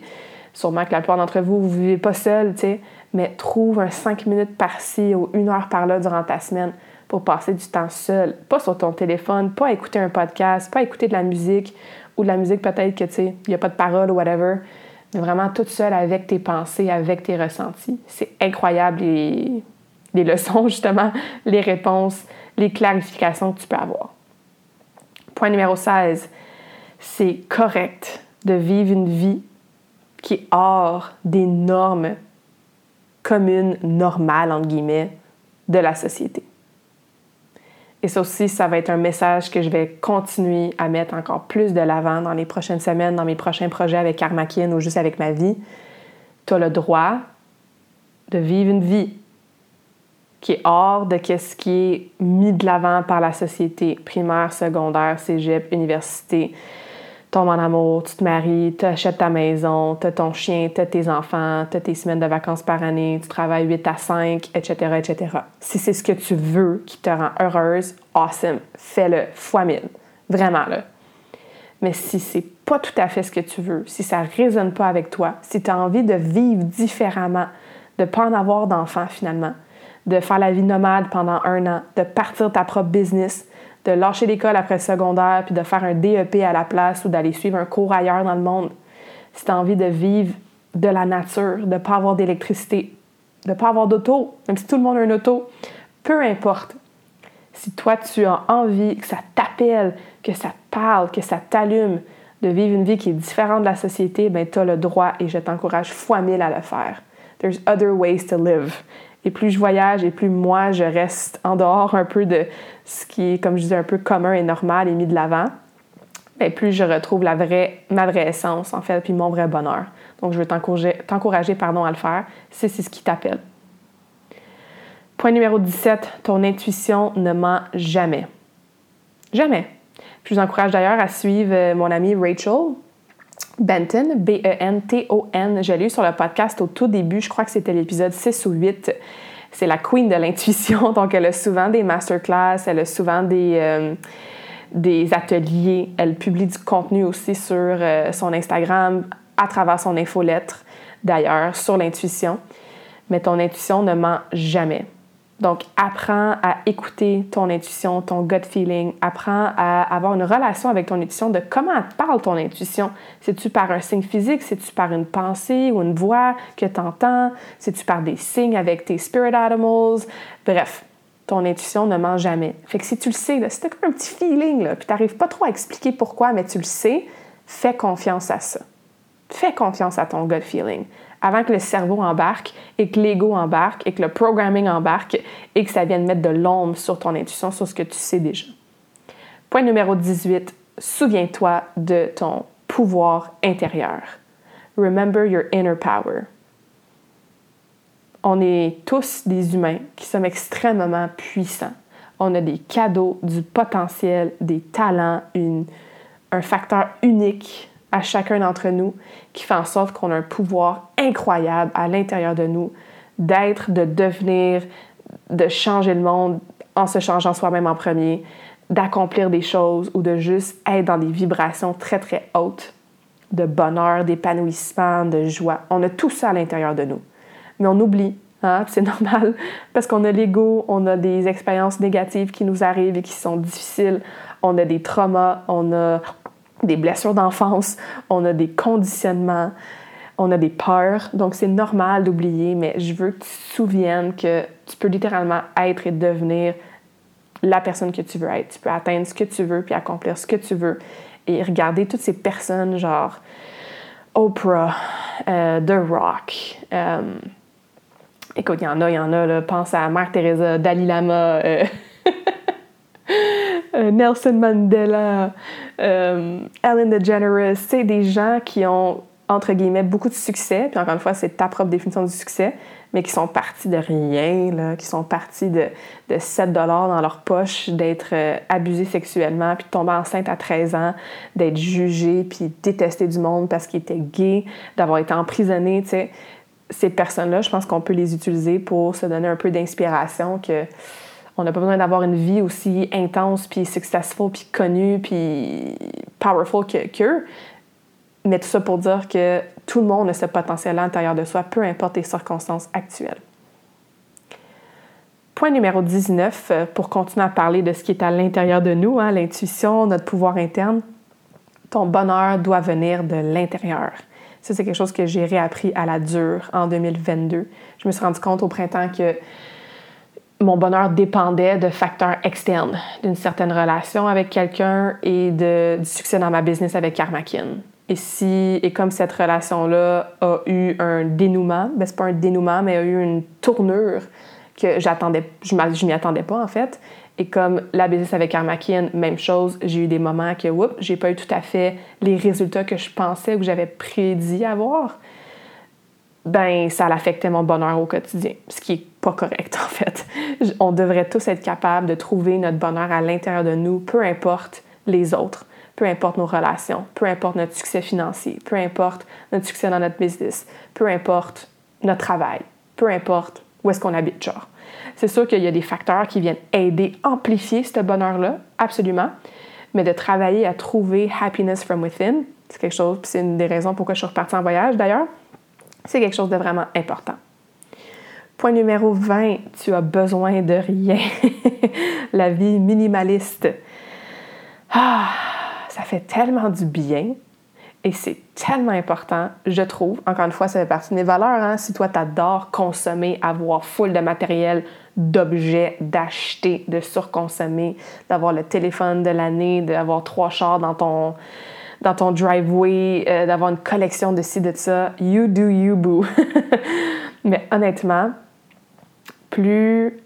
Speaker 1: sûrement que la plupart d'entre vous, vous vivez pas seul, tu sais, mais trouve un 5 minutes par-ci ou une heure par-là durant ta semaine pour passer du temps seul, pas sur ton téléphone, pas écouter un podcast, pas écouter de la musique ou de la musique peut-être que, tu sais, il n'y a pas de parole ou whatever, Vraiment toute seule avec tes pensées, avec tes ressentis. C'est incroyable les, les leçons, justement, les réponses, les clarifications que tu peux avoir. Point numéro 16, c'est correct de vivre une vie qui est hors des normes communes, normales, entre guillemets, de la société. Et ça aussi, ça va être un message que je vais continuer à mettre encore plus de l'avant dans les prochaines semaines, dans mes prochains projets avec Karmakin ou juste avec ma vie. Tu as le droit de vivre une vie qui est hors de ce qui est mis de l'avant par la société, primaire, secondaire, cégep, université, tombes en amour, tu te maries, tu achètes ta maison, tu as ton chien, tu as tes enfants, tu as tes semaines de vacances par année, tu travailles 8 à 5, etc., etc. Si c'est ce que tu veux qui te rend heureuse, awesome, fais-le fois mille. Vraiment, là. Mais si c'est pas tout à fait ce que tu veux, si ça résonne pas avec toi, si tu as envie de vivre différemment, de pas en avoir d'enfants finalement, de faire la vie nomade pendant un an, de partir ta propre business, de lâcher l'école après le secondaire puis de faire un DEP à la place ou d'aller suivre un cours ailleurs dans le monde. Si tu as envie de vivre de la nature, de ne pas avoir d'électricité, de ne pas avoir d'auto, même si tout le monde a un auto, peu importe. Si toi, tu as envie que ça t'appelle, que ça te parle, que ça t'allume de vivre une vie qui est différente de la société, ben tu as le droit et je t'encourage fois mille à le faire. There's other ways to live. Et plus je voyage et plus moi, je reste en dehors un peu de ce qui est, comme je disais, un peu commun et normal et mis de l'avant, bien, plus je retrouve la vraie, ma vraie essence, en fait, puis mon vrai bonheur. Donc, je veux t'encourager pardon, à le faire si c'est ce qui t'appelle. Point numéro 17, ton intuition ne ment jamais. Jamais. Je vous encourage d'ailleurs à suivre euh, mon amie Rachel Benton, B-E-N-T-O-N. Je l'ai eu sur le podcast au tout début, je crois que c'était l'épisode 6 ou 8. C'est la queen de l'intuition, donc elle a souvent des masterclass, elle a souvent des, euh, ateliers, elle publie du contenu aussi sur euh, son Instagram, à travers son infolettre d'ailleurs, sur l'intuition. Mais ton intuition ne ment jamais. Donc, apprends à écouter ton intuition, ton gut feeling. Apprends à avoir une relation avec ton intuition, de comment elle te parle ton intuition. C'est-tu par un signe physique? C'est-tu par une pensée ou une voix que tu entends? C'est-tu par des signes avec tes spirit animals? Bref, ton intuition ne ment jamais. Fait que si tu le sais, là, si tu comme un petit feeling, là, puis tu n'arrives pas trop à expliquer pourquoi, mais tu le sais, fais confiance à ça. Fais confiance à ton gut feeling avant que le cerveau embarque et que l'ego embarque et que le programming embarque et que ça vienne mettre de l'ombre sur ton intuition, sur ce que tu sais déjà. Point numéro 18, souviens-toi de ton pouvoir intérieur. Remember your inner power. On est tous des humains qui sommes extrêmement puissants. On a des cadeaux, du potentiel, des talents, un facteur unique à chacun d'entre nous qui fait en sorte qu'on a un pouvoir incroyable à l'intérieur de nous d'être, de devenir, de changer le monde en se changeant soi-même en premier, d'accomplir des choses ou de juste être dans des vibrations très très hautes de bonheur, d'épanouissement, de joie. On a tout ça à l'intérieur de nous. Mais on oublie, hein? c'est normal, parce qu'on a l'ego, on a des expériences négatives qui nous arrivent et qui sont difficiles, on a des traumas, on a des blessures d'enfance, on a des conditionnements, on a des peurs. Donc, c'est normal d'oublier, mais je veux que tu te souviennes que tu peux littéralement être et devenir la personne que tu veux être. Tu peux atteindre ce que tu veux puis accomplir ce que tu veux. Et regarder toutes ces personnes, genre Oprah, euh, The Rock. Euh, écoute, il y en a, il y en a. Là, pense à Mère Teresa, Dalai Lama. Euh, Nelson Mandela, euh, Ellen DeGeneres, c'est des gens qui ont, entre guillemets, beaucoup de succès, puis encore une fois, c'est ta propre définition du succès, mais qui sont partis de rien, là, qui sont partis de, de 7 dollars dans leur poche, d'être euh, abusés sexuellement, puis de tomber enceinte à 13 ans, d'être jugés, puis détestés du monde parce qu'ils étaient gays, d'avoir été emprisonnés, tu sais. Ces personnes-là, je pense qu'on peut les utiliser pour se donner un peu d'inspiration que on n'a pas besoin d'avoir une vie aussi intense, puis successful, puis connue, puis powerful qu'eux. Mais tout ça pour dire que tout le monde a ce potentiel à l'intérieur de soi, peu importe les circonstances actuelles. Point numéro 19, euh, pour continuer à parler de ce qui est à l'intérieur de nous, hein, l'intuition, notre pouvoir interne. Ton bonheur doit venir de l'intérieur. Ça, c'est quelque chose que j'ai réappris à la dure en 2022. Je me suis rendu compte au printemps que mon bonheur dépendait de facteurs externes, d'une certaine relation avec quelqu'un et de, du succès dans ma business avec Karmakin. Et si, et comme cette relation-là a eu un dénouement, ben c'est pas un dénouement, mais a eu une tournure que j'attendais, je m'y attendais pas en fait. Et comme la business avec Karmakin, même chose, j'ai eu des moments que, oups, j'ai pas eu tout à fait les résultats que je pensais ou que j'avais prédit avoir ben ça l'affectait mon bonheur au quotidien, ce qui pas correct en fait. On devrait tous être capables de trouver notre bonheur à l'intérieur de nous, peu importe les autres, peu importe nos relations, peu importe notre succès financier, peu importe notre succès dans notre business, peu importe notre travail, peu importe où est-ce qu'on habite, genre. C'est sûr qu'il y a des facteurs qui viennent aider, amplifier ce bonheur-là, absolument, mais de travailler à trouver happiness from within, c'est quelque chose, c'est une des raisons pourquoi je suis repartie en voyage d'ailleurs, c'est quelque chose de vraiment important. Point numéro 20, tu as besoin de rien. la vie minimaliste. Ah, ça fait tellement du bien et c'est tellement important, je trouve. Encore une fois, ça fait partie de mes valeurs. Hein? Si toi, tu adores consommer, avoir full de matériel, d'objets, d'acheter, de surconsommer, d'avoir le téléphone de l'année, d'avoir trois chars dans ton, dans ton driveway, euh, d'avoir une collection de ci, de ça. You do you, boo. Mais honnêtement, plus,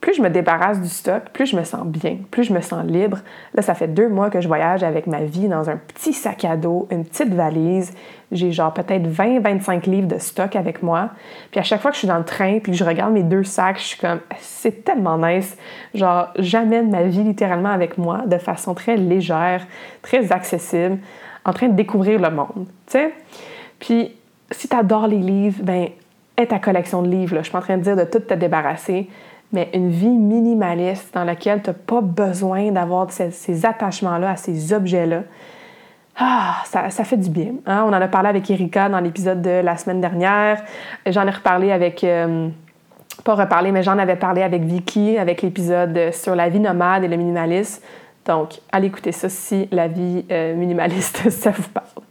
Speaker 1: plus je me débarrasse du stock, plus je me sens bien, plus je me sens libre. Là, ça fait deux mois que je voyage avec ma vie dans un petit sac à dos, une petite valise. J'ai genre peut-être 20-25 livres de stock avec moi. Puis à chaque fois que je suis dans le train puis que je regarde mes deux sacs, je suis comme, c'est tellement nice. Genre, j'amène ma vie littéralement avec moi de façon très légère, très accessible, en train de découvrir le monde, tu sais. Puis si tu adores les livres, ben aie ta collection de livres. Je suis en train de dire de tout te débarrasser, mais une vie minimaliste dans laquelle tu n'as pas besoin d'avoir ces, attachements-là à ces objets-là ah, ça, ça, fait du bien. Hein? On en a parlé avec Erika dans l'épisode de la semaine dernière. J'en ai reparlé avec... Euh, pas reparlé, mais j'en avais parlé avec Vicky, avec l'épisode sur la vie nomade et le minimalisme. Donc, allez écouter ça si la vie euh, minimaliste, ça vous parle.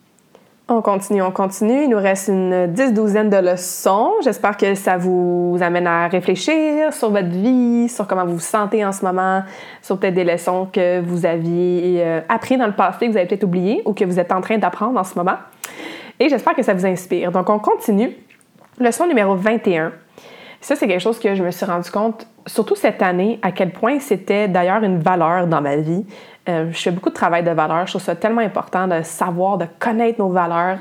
Speaker 1: On continue, on continue. Il nous reste une dix-douzaine de leçons. J'espère que ça vous amène à réfléchir sur votre vie, sur comment vous vous sentez en ce moment, sur peut-être des leçons que vous aviez euh, appris dans le passé, que vous avez peut-être oublié ou que vous êtes en train d'apprendre en ce moment. Et j'espère que ça vous inspire. Donc, on continue. Leçon numéro 21. Ça, c'est quelque chose que je me suis rendu compte, surtout cette année, à quel point c'était d'ailleurs une valeur dans ma vie. Euh, je fais beaucoup de travail de valeur. Je trouve ça tellement important de savoir, de connaître nos valeurs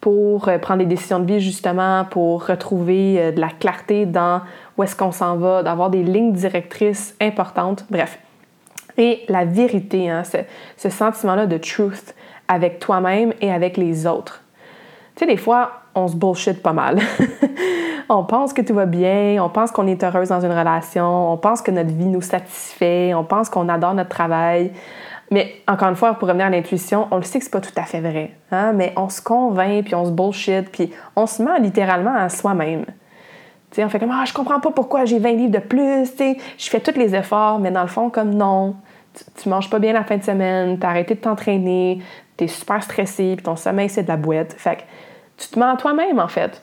Speaker 1: pour euh, prendre des décisions de vie, justement, pour retrouver euh, de la clarté dans où est-ce qu'on s'en va, d'avoir des lignes directrices importantes. Bref. Et la vérité, hein, ce, ce sentiment-là de truth avec toi-même et avec les autres. Tu sais, des fois, on se bullshit pas mal. on pense que tout va bien, on pense qu'on est heureuse dans une relation, on pense que notre vie nous satisfait, on pense qu'on adore notre travail. Mais encore une fois, pour revenir à l'intuition, on le sait que c'est pas tout à fait vrai. Hein? Mais on se convainc, puis on se bullshit, puis on se ment littéralement à soi-même. on fait comme Ah, je comprends pas pourquoi j'ai 20 livres de plus, je fais tous les efforts, mais dans le fond, comme non, tu, manges pas bien la fin de semaine, tu as arrêté de t'entraîner, tu es super stressé, puis ton sommeil c'est de la boîte. Fait que tu te mens à toi-même en fait.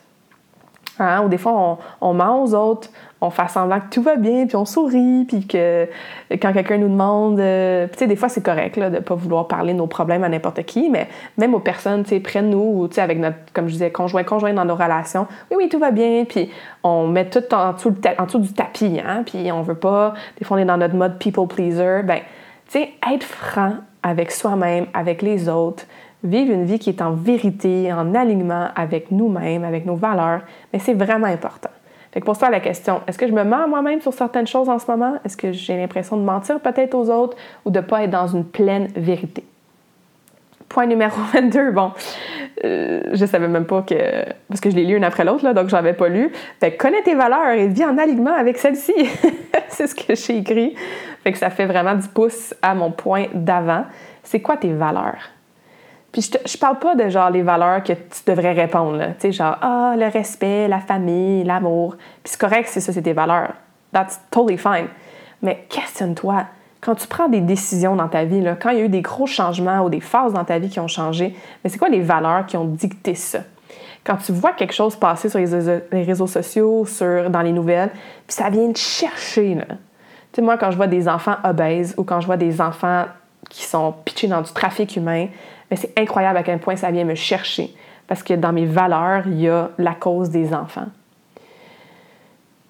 Speaker 1: Hein? Ou des fois, on, ment aux autres, on fait semblant que tout va bien, puis on sourit, puis que quand quelqu'un nous demande, euh, tu sais, des fois c'est correct là, de pas vouloir parler de nos problèmes à n'importe qui, mais même aux personnes, tu sais, près de nous, ou tu sais, avec notre, comme je disais, conjoint, conjoint dans nos relations, oui, oui, tout va bien, puis on met tout en dessous, en dessous du tapis, hein, puis on veut pas, des fois on est dans notre mode people pleaser, ben, tu sais, être franc avec soi-même, avec les autres, vivre une vie qui est en vérité, en alignement avec nous-mêmes, avec nos valeurs, mais c'est vraiment important. Fait pour ça, la question, est-ce que je me mens moi-même sur certaines choses en ce moment? Est-ce que j'ai l'impression de mentir peut-être aux autres ou de ne pas être dans une pleine vérité? Point numéro 22, bon, euh, je savais même pas que. Parce que je l'ai lu une après l'autre, donc je l'avais pas lu. Fait connais tes valeurs et vis en alignement avec celles-ci. c'est ce que j'ai écrit. Fait que ça fait vraiment du pouce à mon point d'avant. C'est quoi tes valeurs? Puis je, je parle pas de genre les valeurs que tu devrais répondre, Tu sais, genre, ah, le respect, la famille, l'amour. Puis c'est correct si ça, c'est tes valeurs. That's totally fine. Mais questionne-toi. quand tu prends des décisions dans ta vie, quand il y a eu des gros changements ou des phases dans ta vie qui ont changé, mais c'est quoi les valeurs qui ont dicté ça? Quand tu vois quelque chose passer sur les réseaux sociaux, sur, dans les nouvelles, puis ça vient te chercher. Là. Tu sais, moi, quand je vois des enfants obèses ou quand je vois des enfants qui sont pitchés dans du trafic humain, mais c'est incroyable à quel point ça vient me chercher. Parce que dans mes valeurs, il y a la cause des enfants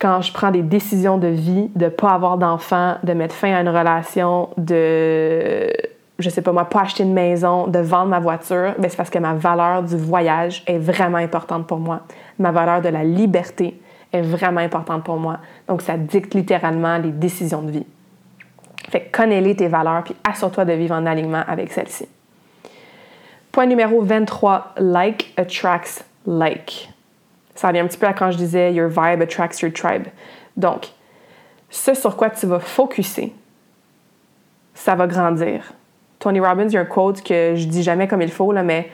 Speaker 1: quand je prends des décisions de vie, de ne pas avoir d'enfant, de mettre fin à une relation, de, je sais pas moi, pas acheter une maison, de vendre ma voiture, ben, c'est parce que ma valeur du voyage est vraiment importante pour moi. Ma valeur de la liberté est vraiment importante pour moi. Donc, ça dicte littéralement les décisions de vie. Fait connais-les tes valeurs, puis assure-toi de vivre en alignement avec celles-ci. Point numéro 23, like attracts like. Ça vient un petit peu à quand je disais Your vibe attracts your tribe. Donc, ce sur quoi tu vas focuser, ça va grandir. Tony Robbins, il y a un quote que je dis jamais comme il faut, mais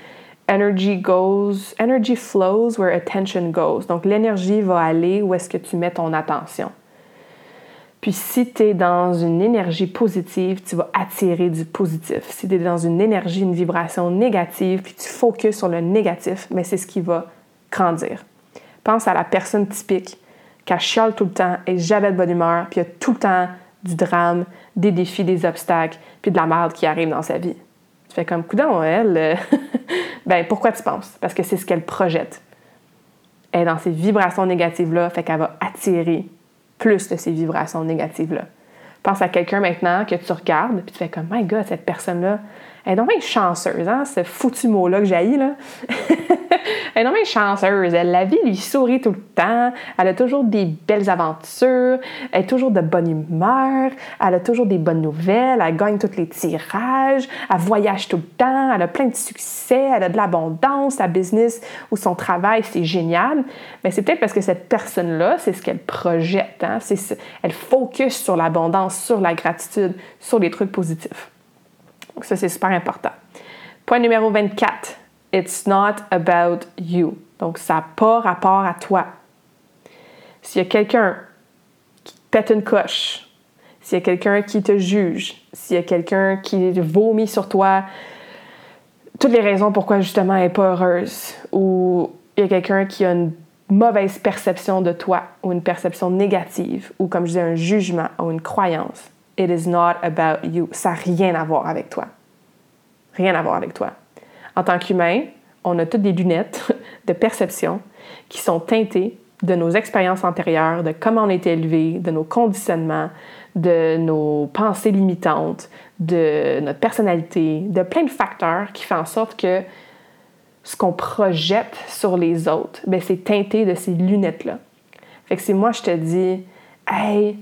Speaker 1: energy goes, energy flows where attention goes. Donc, l'énergie va aller où est-ce que tu mets ton attention. Puis si tu es dans une énergie positive, tu vas attirer du positif. Si tu es dans une énergie, une vibration négative, puis tu focuses sur le négatif, mais c'est ce qui va grandir. Pense à la personne typique qui chiale tout le temps et jamais de bonne humeur, puis il a tout le temps du drame, des défis, des obstacles, puis de la merde qui arrive dans sa vie. Tu fais comme coudon, elle. Euh, ben pourquoi tu penses? Parce que c'est ce qu'elle projette. Elle est dans ces vibrations négatives-là, fait qu'elle va attirer plus de ces vibrations négatives-là. Pense à quelqu'un maintenant que tu regardes, puis tu fais comme, my God, cette personne-là, elle est donc chanceuse, hein, ce foutu mot-là que j'ai là. elle est donc chanceuse. La vie lui sourit tout le temps. Elle a toujours des belles aventures. Elle est toujours de bonne humeur. Elle a toujours des bonnes nouvelles. Elle gagne tous les tirages. Elle voyage tout le temps. Elle a plein de succès. Elle a de l'abondance. Sa business ou son travail, c'est génial. Mais c'est peut-être parce que cette personne-là, c'est ce qu'elle projette. Hein. Elle focus sur l'abondance, sur la gratitude, sur les trucs positifs. Donc ça, c'est super important. Point numéro 24. It's not about you. Donc ça n'a pas rapport à toi. S'il y a quelqu'un qui te pète une coche, s'il y a quelqu'un qui te juge, s'il y a quelqu'un qui vomit sur toi, toutes les raisons pourquoi justement elle n'est pas heureuse, ou il y a quelqu'un qui a une mauvaise perception de toi, ou une perception négative, ou comme je disais, un jugement ou une croyance, It is not about you. Ça n'a rien à voir avec toi. Rien à voir avec toi. En tant qu'humain, on a toutes des lunettes de perception qui sont teintées de nos expériences antérieures, de comment on a élevé, de nos conditionnements, de nos pensées limitantes, de notre personnalité, de plein de facteurs qui font en sorte que ce qu'on projette sur les autres, ben c'est teinté de ces lunettes-là. Fait que si moi je te dis, hey,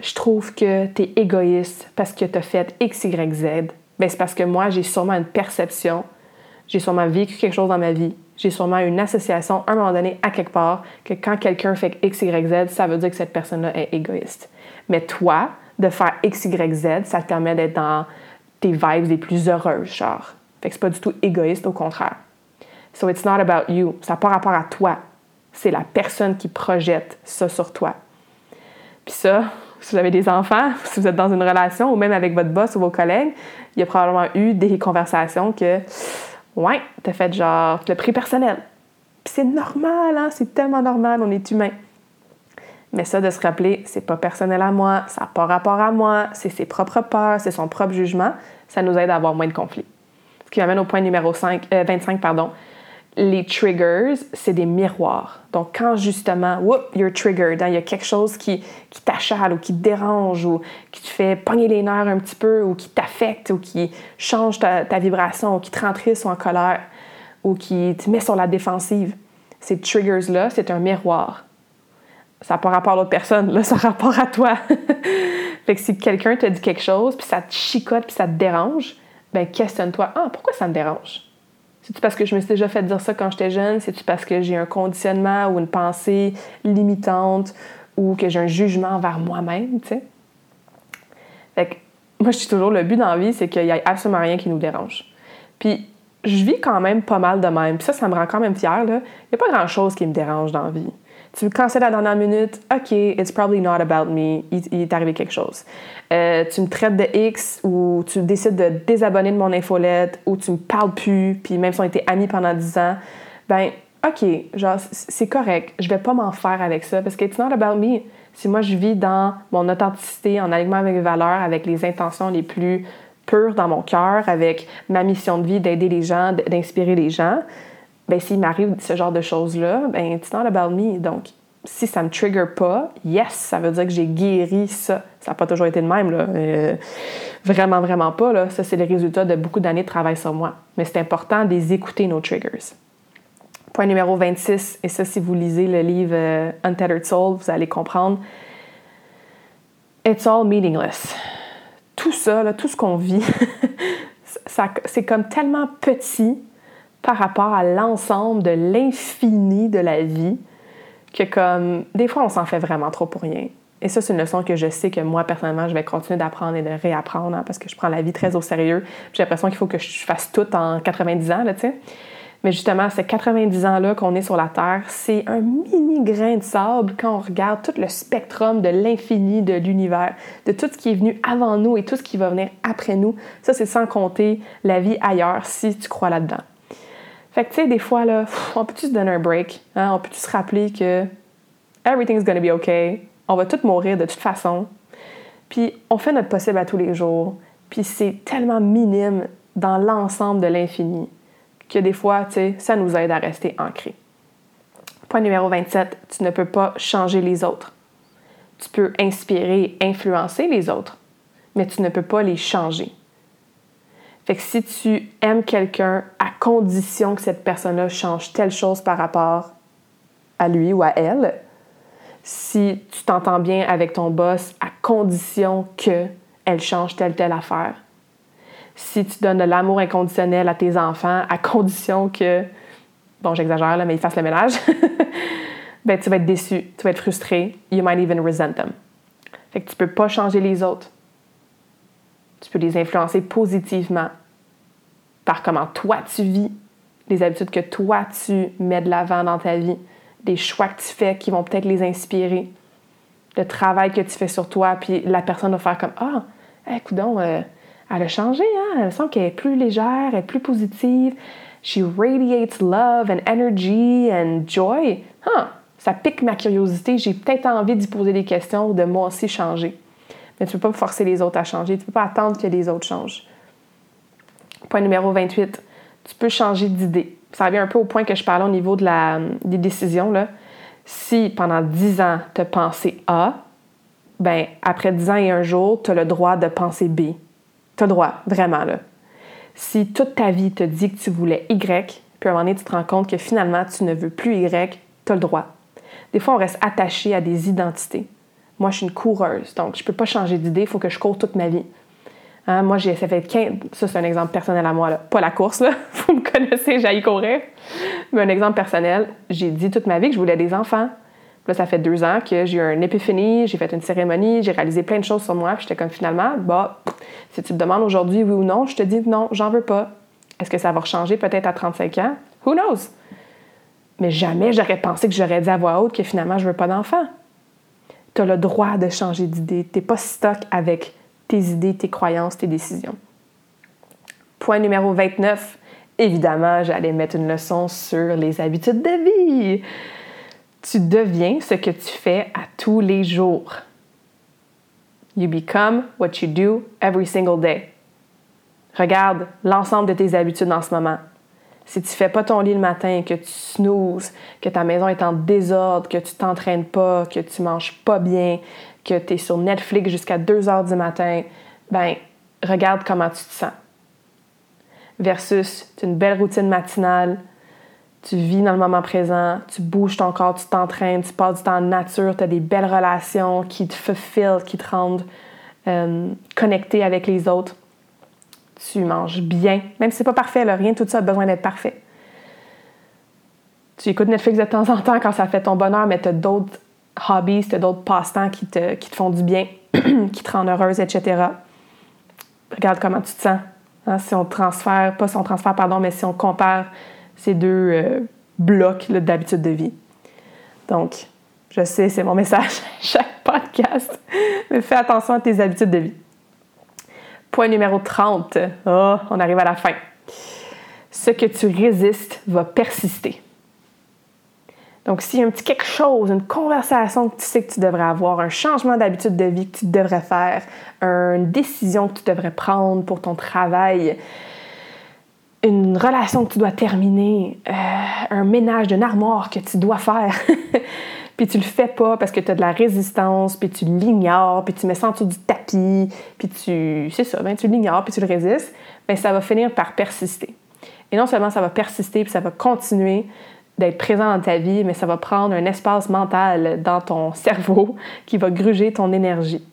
Speaker 1: je trouve que tu es égoïste parce que tu as fait X, Y, Z, ben, c'est parce que moi, j'ai sûrement une perception, j'ai sûrement vécu quelque chose dans ma vie, j'ai sûrement une association à un moment donné, à quelque part, que quand quelqu'un fait X, Y, Z, ça veut dire que cette personne-là est égoïste. Mais toi, de faire X, Y, Z, ça te permet d'être dans tes vibes les plus heureuses, genre. Fait que c'est pas du tout égoïste, au contraire. So it's not about you. Ça n'a pas rapport à toi. C'est la personne qui projette ça sur toi. Puis ça, si vous avez des enfants, si vous êtes dans une relation ou même avec votre boss ou vos collègues, il y a probablement eu des conversations que, ouais, t'as fait genre le prix personnel. Puis c'est normal, hein? c'est tellement normal, on est humain. Mais ça, de se rappeler, c'est pas personnel à moi, ça n'a pas rapport à moi, c'est ses propres peurs, c'est son propre jugement, ça nous aide à avoir moins de conflits. Ce qui m'amène au point numéro 5, 25, euh, pardon, les triggers, c'est des miroirs. Donc, quand justement, whoop, you're triggered, hein, il y a quelque chose qui, qui t'achale ou qui te dérange ou qui te fait pogner les nerfs un petit peu ou qui t'affecte ou qui change ta, vibration ou qui te rend triste ou en colère ou qui te met sur la défensive, ces triggers-là, c'est un miroir. Ça n'a pas rapport à l'autre personne, là, ça a rapport à toi. fait que si quelqu'un te dit quelque chose, puis ça te chicote, puis ça te dérange, ben questionne-toi. Ah, pourquoi ça me dérange? C'est-tu parce que je me suis déjà fait dire ça quand j'étais jeune? C'est-tu parce que j'ai un conditionnement ou une pensée limitante ou que j'ai un jugement envers moi-même, tu sais? Fait que moi, je suis toujours le but dans la vie, c'est qu'il n'y ait absolument rien qui nous dérange. Puis, je vis quand même pas mal de même. Puis ça, ça me rend quand même fière. Il n'y a pas grand-chose qui me dérange dans la vie. Tu cancelles à la dernière minute, OK, it's probably not about me, il, est arrivé quelque chose. Euh, tu me traites de X ou tu décides de désabonner de mon infolette ou tu me parles plus, puis même si on était amis pendant 10 ans, ben OK, genre, c'est correct, je vais pas m'en faire avec ça parce que it's not about me. Si moi je vis dans mon authenticité, en alignement avec mes valeurs, avec les intentions les plus pures dans mon cœur, avec ma mission de vie d'aider les gens, d'inspirer les gens, ben s'il m'arrive ce genre de choses-là, ben it's not about me. Donc, si ça me trigger pas, yes, ça veut dire que j'ai guéri ça. Ça n'a pas toujours été le même, là. Euh, vraiment, vraiment pas, là. Ça, c'est le résultat de beaucoup d'années de travail sur moi. Mais c'est important de les écouter, nos triggers. Point numéro 26, et ça, si vous lisez le livre euh, Untethered Soul, vous allez comprendre. It's all meaningless. Tout ça, tout ce qu'on vit, c'est comme tellement petit par rapport à l'ensemble de l'infini de la vie que comme des fois on s'en fait vraiment trop pour rien. Et ça, c'est une leçon que je sais que moi, personnellement, je vais continuer d'apprendre et de réapprendre hein, parce que je prends la vie très au sérieux. J'ai l'impression qu'il faut que je fasse tout en 90 ans, tu sais. Mais justement, ces 90 ans-là qu'on est sur la Terre, c'est un mini grain de sable quand on regarde tout le spectrum de l'infini de l'univers, de tout ce qui est venu avant nous et tout ce qui va venir après nous. Ça, c'est sans compter la vie ailleurs, si tu crois là-dedans. Fait que, tu sais, des fois, là, on peut-tu se donner un break? Hein? On peut-tu se rappeler que everything's gonna be okay? On va tous mourir de toute façon. Puis, on fait notre possible à tous les jours. Puis, c'est tellement minime dans l'ensemble de l'infini que des fois, tu sais, ça nous aide à rester ancrés. Point numéro 27, tu ne peux pas changer les autres. Tu peux inspirer, influencer les autres, mais tu ne peux pas les changer. Fait que si tu aimes quelqu'un à condition que cette personne-là change telle chose par rapport à lui ou à elle, si tu t'entends bien avec ton boss à condition qu'elle change telle telle affaire, si tu donnes de l'amour inconditionnel à tes enfants à condition que, bon, j'exagère là, mais ils fassent le ménage, ben tu vas être déçu, tu vas être frustré, you might even resent them. Fait que tu peux pas changer les autres. Tu peux les influencer positivement par comment toi tu vis, les habitudes que toi tu mets de l'avant dans ta vie, des choix que tu fais qui vont peut-être les inspirer, le travail que tu fais sur toi, puis la personne va faire comme Ah, écoute donc, euh, elle a changé, hein? Elle sent qu'elle est plus légère, elle est plus positive. She radiates love and energy and joy. Huh, ça pique ma curiosité. J'ai peut-être envie d'y poser des questions ou de moi aussi changer. Mais tu ne peux pas forcer les autres à changer. Tu ne peux pas attendre que les autres changent. Point numéro 28. Tu peux changer d'idée. Ça revient un peu au point que je parlais au niveau de la, des décisions. Là. Si pendant 10 ans, tu as pensé A, ben après 10 ans et un jour, tu as le droit de penser B. Tu as droit, vraiment. Là. Si toute ta vie te dit que tu voulais Y, puis à un moment donné, tu te rends compte que finalement, tu ne veux plus Y, tu as le droit. Des fois, on reste attaché à des identités. Moi, je suis une coureuse, donc je ne peux pas changer d'idée, il faut que je cours toute ma vie. Hein, moi, ça fait 15... Ça, c'est un exemple personnel à moi. Là. Pas la course, là. Vous me connaissez, j'aille courir. Mais un exemple personnel, j'ai dit toute ma vie que je voulais des enfants. Là, ça fait deux ans que j'ai eu une épiphanie, j'ai fait une cérémonie, j'ai réalisé plein de choses sur moi. J'étais comme finalement, bah, si tu te demandes aujourd'hui oui ou non, je te dis non, j'en veux pas. Est-ce que ça va changer peut-être à 35 ans? Who knows? Mais jamais j'aurais pensé que j'aurais dit à voix haute que finalement, je veux pas d'enfant. Tu as le droit de changer d'idée. Tu n'es pas stock avec tes idées, tes croyances, tes décisions. Point numéro 29. Évidemment, j'allais mettre une leçon sur les habitudes de vie tu deviens ce que tu fais à tous les jours. You become what you do every single day. Regarde l'ensemble de tes habitudes en ce moment. Si tu fais pas ton lit le matin, que tu snoozes, que ta maison est en désordre, que tu t'entraînes pas, que tu manges pas bien, que tu es sur Netflix jusqu'à 2 heures du matin, ben regarde comment tu te sens. Versus, tu une belle routine matinale, tu vis dans le moment présent, tu bouges ton corps, tu t'entraînes, tu passes du temps en nature, tu as des belles relations qui te fulfill, qui te rendent euh, connecté avec les autres. Tu manges bien, même si c'est pas parfait, là, rien de tout ça a besoin d'être parfait. Tu écoutes Netflix de temps en temps quand ça fait ton bonheur, mais tu as d'autres hobbies, tu as d'autres passe-temps qui te, te font du bien, qui te rendent heureuse, etc. Regarde comment tu te sens. Hein, si on transfère, pas si on transfère, pardon, mais si on compare ces deux euh, blocs d'habitude de vie. Donc, Je sais, c'est mon message chaque podcast, mais fais attention à tes habitudes de vie. Point numéro 30. Oh, on arrive à la fin. Ce que tu résistes va persister. Donc, s'il y a un petit quelque chose, une conversation que tu sais que tu devrais avoir, un changement d'habitude de vie que tu devrais faire, une décision que tu devrais prendre pour ton travail, une relation que tu dois terminer, euh, un ménage d'une armoire que tu dois faire, puis tu le fais pas parce que tu as de la résistance, puis tu l'ignores, puis tu mets ça en dessous du tapis, puis tu, c'est ça, ben, tu l'ignores, puis tu le résistes, ben, ça va finir par persister. Et non seulement ça va persister, puis ça va continuer d'être présent dans ta vie, mais ça va prendre un espace mental dans ton cerveau qui va gruger ton énergie.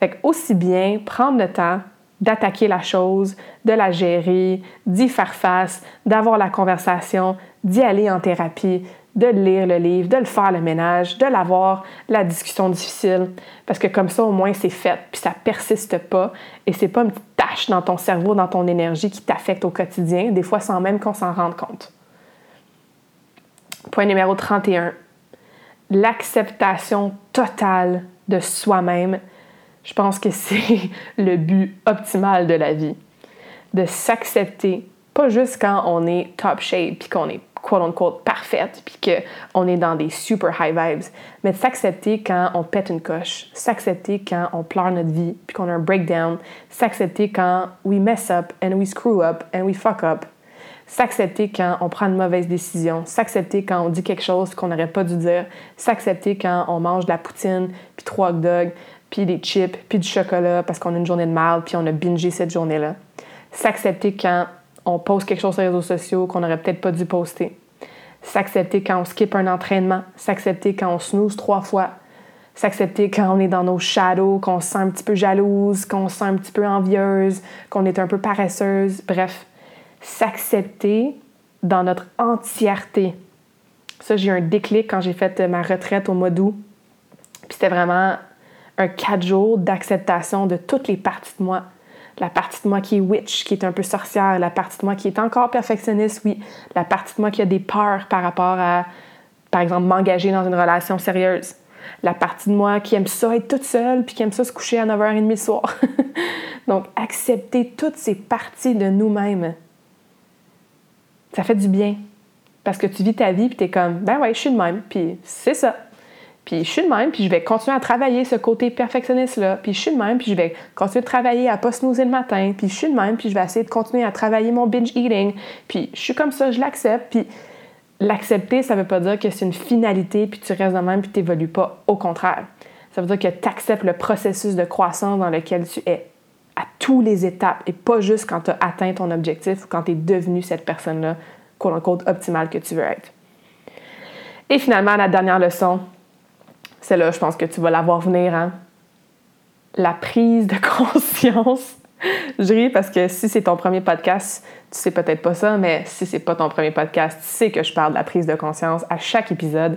Speaker 1: Fait aussi bien prendre le temps d'attaquer la chose, de la gérer, d'y faire face, d'avoir la conversation, d'y aller en thérapie, de lire le livre, de le faire le ménage, de l'avoir la discussion difficile, parce que comme ça au moins c'est fait, puis ça persiste pas et c'est pas une tâche dans ton cerveau, dans ton énergie qui t'affecte au quotidien, des fois sans même qu'on s'en rende compte. Point numéro 31. L'acceptation totale de soi-même. Je pense que c'est le but optimal de la vie. De s'accepter, pas juste quand on est top shape, puis qu'on est quote unquote parfaite, puis qu'on est dans des super high vibes, mais de s'accepter quand on pète une coche, s'accepter quand on pleure notre vie, puis qu'on a un breakdown, s'accepter quand we mess up and we screw up and we fuck up, s'accepter quand on prend une mauvaise décision, s'accepter quand on dit quelque chose qu'on n'aurait pas dû dire, s'accepter quand on mange de la poutine, puis trois hot dogs, puis des chips, puis du chocolat parce qu'on a une journée de mal, puis on a bingé cette journée-là. S'accepter quand on poste quelque chose sur les réseaux sociaux qu'on n'aurait peut-être pas dû poster. S'accepter quand on skip un entraînement, s'accepter quand on snooze trois fois, s'accepter quand on est dans nos shadows, qu'on se sent un petit peu jalouse, qu'on se sent un petit peu envieuse, qu'on est un peu paresseuse, bref, s'accepter dans notre entièreté. Ça, j'ai eu un déclic quand j'ai fait ma retraite au mois d'août. Puis c'était vraiment un quatre jours d'acceptation de toutes les parties de moi. La partie de moi qui est witch, qui est un peu sorcière, la partie de moi qui est encore perfectionniste, oui, la partie de moi qui a des peurs par rapport à, par exemple, m'engager dans une relation sérieuse. La partie de moi qui aime ça être toute seule puis qui aime ça se coucher à 9h30 le soir. Donc, accepter toutes ces parties de nous-mêmes ça fait du bien. Parce que tu vis ta vie, puis tu es comme, ben ouais, je suis de même, puis c'est ça. Puis je suis de même, puis je vais continuer à travailler ce côté perfectionniste-là. Puis je suis de même, puis je vais continuer de travailler à pas snoozer le matin. Puis je suis de même, puis je vais essayer de continuer à travailler mon binge eating. Puis je suis comme ça, je l'accepte. Puis l'accepter, ça veut pas dire que c'est une finalité, puis tu restes de même, puis tu n'évolues pas. Au contraire. Ça veut dire que tu acceptes le processus de croissance dans lequel tu es à tous les étapes et pas juste quand tu as atteint ton objectif ou quand tu es devenu cette personne-là, quote optimale que tu veux être. Et finalement, la dernière leçon, c'est là, je pense que tu vas la voir venir, hein? La prise de conscience. je ris parce que si c'est ton premier podcast, tu sais peut-être pas ça, mais si c'est pas ton premier podcast, tu sais que je parle de la prise de conscience à chaque épisode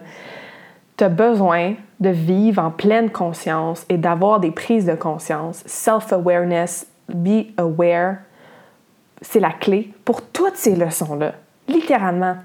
Speaker 1: tu as besoin de vivre en pleine conscience et d'avoir des prises de conscience. Self-awareness, be aware, c'est la clé pour toutes ces leçons-là, littéralement.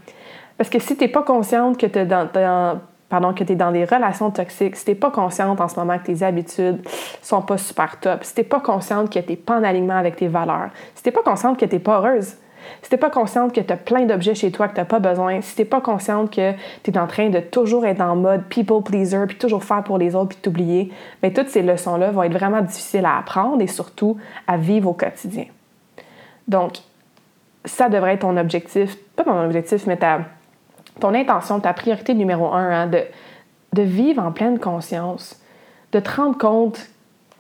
Speaker 1: Parce que si tu n'es pas consciente que tu es dans, pardon, que es dans des relations toxiques, si tu n'es pas consciente en ce moment que tes habitudes sont pas super top, si tu n'es pas consciente que tu n'es pas en alignement avec tes valeurs, si tu n'es pas consciente que tu n'es pas heureuse, si t'es pas consciente que tu as plein d'objets chez toi que tu n'as pas besoin, si t'es pas consciente que tu es en train de toujours être en mode people pleaser, puis toujours faire pour les autres, puis t'oublier, mais ben, toutes ces leçons-là vont être vraiment difficiles à apprendre et surtout à vivre au quotidien. Donc, ça devrait être ton objectif, pas ton objectif, mais ta, ton intention, ta priorité numéro un, hein, de, de vivre en pleine conscience, de te rendre compte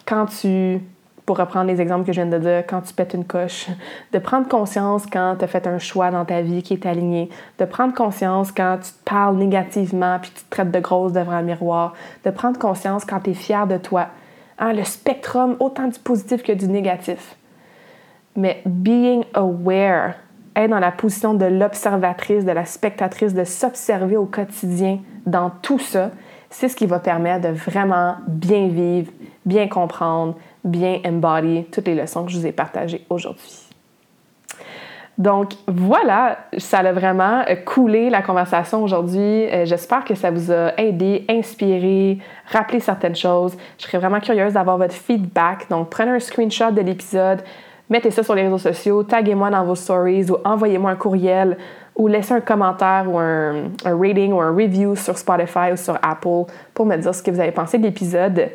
Speaker 1: quand tu pour reprendre les exemples que je viens de dire, quand tu pètes une coche, de prendre conscience quand tu as fait un choix dans ta vie qui est aligné, de prendre conscience quand tu te parles négativement puis tu te traites de grosse devant le miroir, de prendre conscience quand tu es fier de toi. Hein, le spectrum, autant du positif que du négatif. Mais being aware, être dans la position de l'observatrice, de la spectatrice, de s'observer au quotidien dans tout ça, c'est ce qui va permettre de vraiment bien vivre, bien comprendre, bien embody toutes les leçons que je vous ai partagées aujourd'hui. Donc voilà, ça a vraiment coulé la conversation aujourd'hui. Euh, j'espère que ça vous a aidé, inspiré, rappelé certaines choses. Je serais vraiment curieuse d'avoir votre feedback. Donc prenez un screenshot de l'épisode, mettez ça sur les réseaux sociaux, taguez-moi dans vos stories ou envoyez-moi un courriel ou laissez un commentaire ou un, un, rating ou un review sur Spotify ou sur Apple pour me dire ce que vous avez pensé de l'épisode.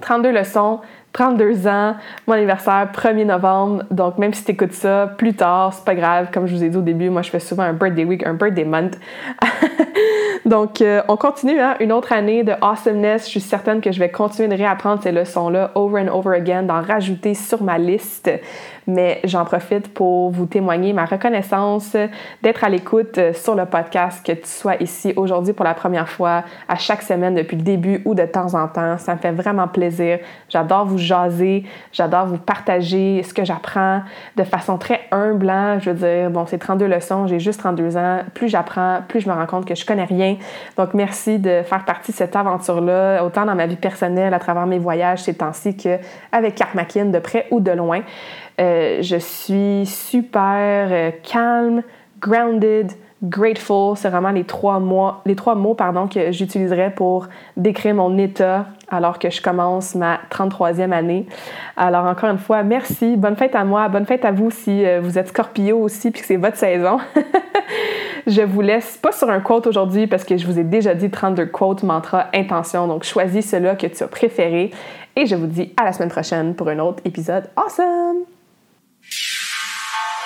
Speaker 1: 32 leçons, 32 ans, mon anniversaire 1er novembre. Donc, même si tu écoutes ça plus tard, c'est pas grave. Comme je vous ai dit au début, moi, je fais souvent un birthday week, un birthday month. Donc, euh, on continue, hein, une autre année de awesomeness. Je suis certaine que je vais continuer de réapprendre ces leçons-là over and over again, d'en rajouter sur ma liste mais j'en profite pour vous témoigner ma reconnaissance d'être à l'écoute euh, sur le podcast, que tu sois ici aujourd'hui pour la première fois, à chaque semaine depuis le début ou de temps en temps. Ça me fait vraiment plaisir. J'adore vous jaser, j'adore vous partager ce que j'apprends de façon très humble. Hein. Je veux dire, bon, c'est 32 leçons, j'ai juste 32 ans. Plus j'apprends, plus je me rends compte que je connais rien. Donc, merci de faire partie de cette aventure-là, autant dans ma vie personnelle, à travers mes voyages ces temps-ci, qu'avec Karmakin, de près ou de loin. Euh, je suis super euh, calme, grounded, grateful. C'est vraiment les trois mots, les trois mots pardon, que j'utiliserais pour décrire mon état alors que je commence ma 33e année. Alors encore une fois, merci. Bonne fête à moi. Bonne fête à vous si euh, vous êtes Scorpio aussi puis que c'est votre saison. je vous laisse pas sur un quote aujourd'hui parce que je vous ai déjà dit 32 quotes, mantra, intention. Donc choisis celui que tu as préféré. Et je vous dis à la semaine prochaine pour un autre épisode awesome!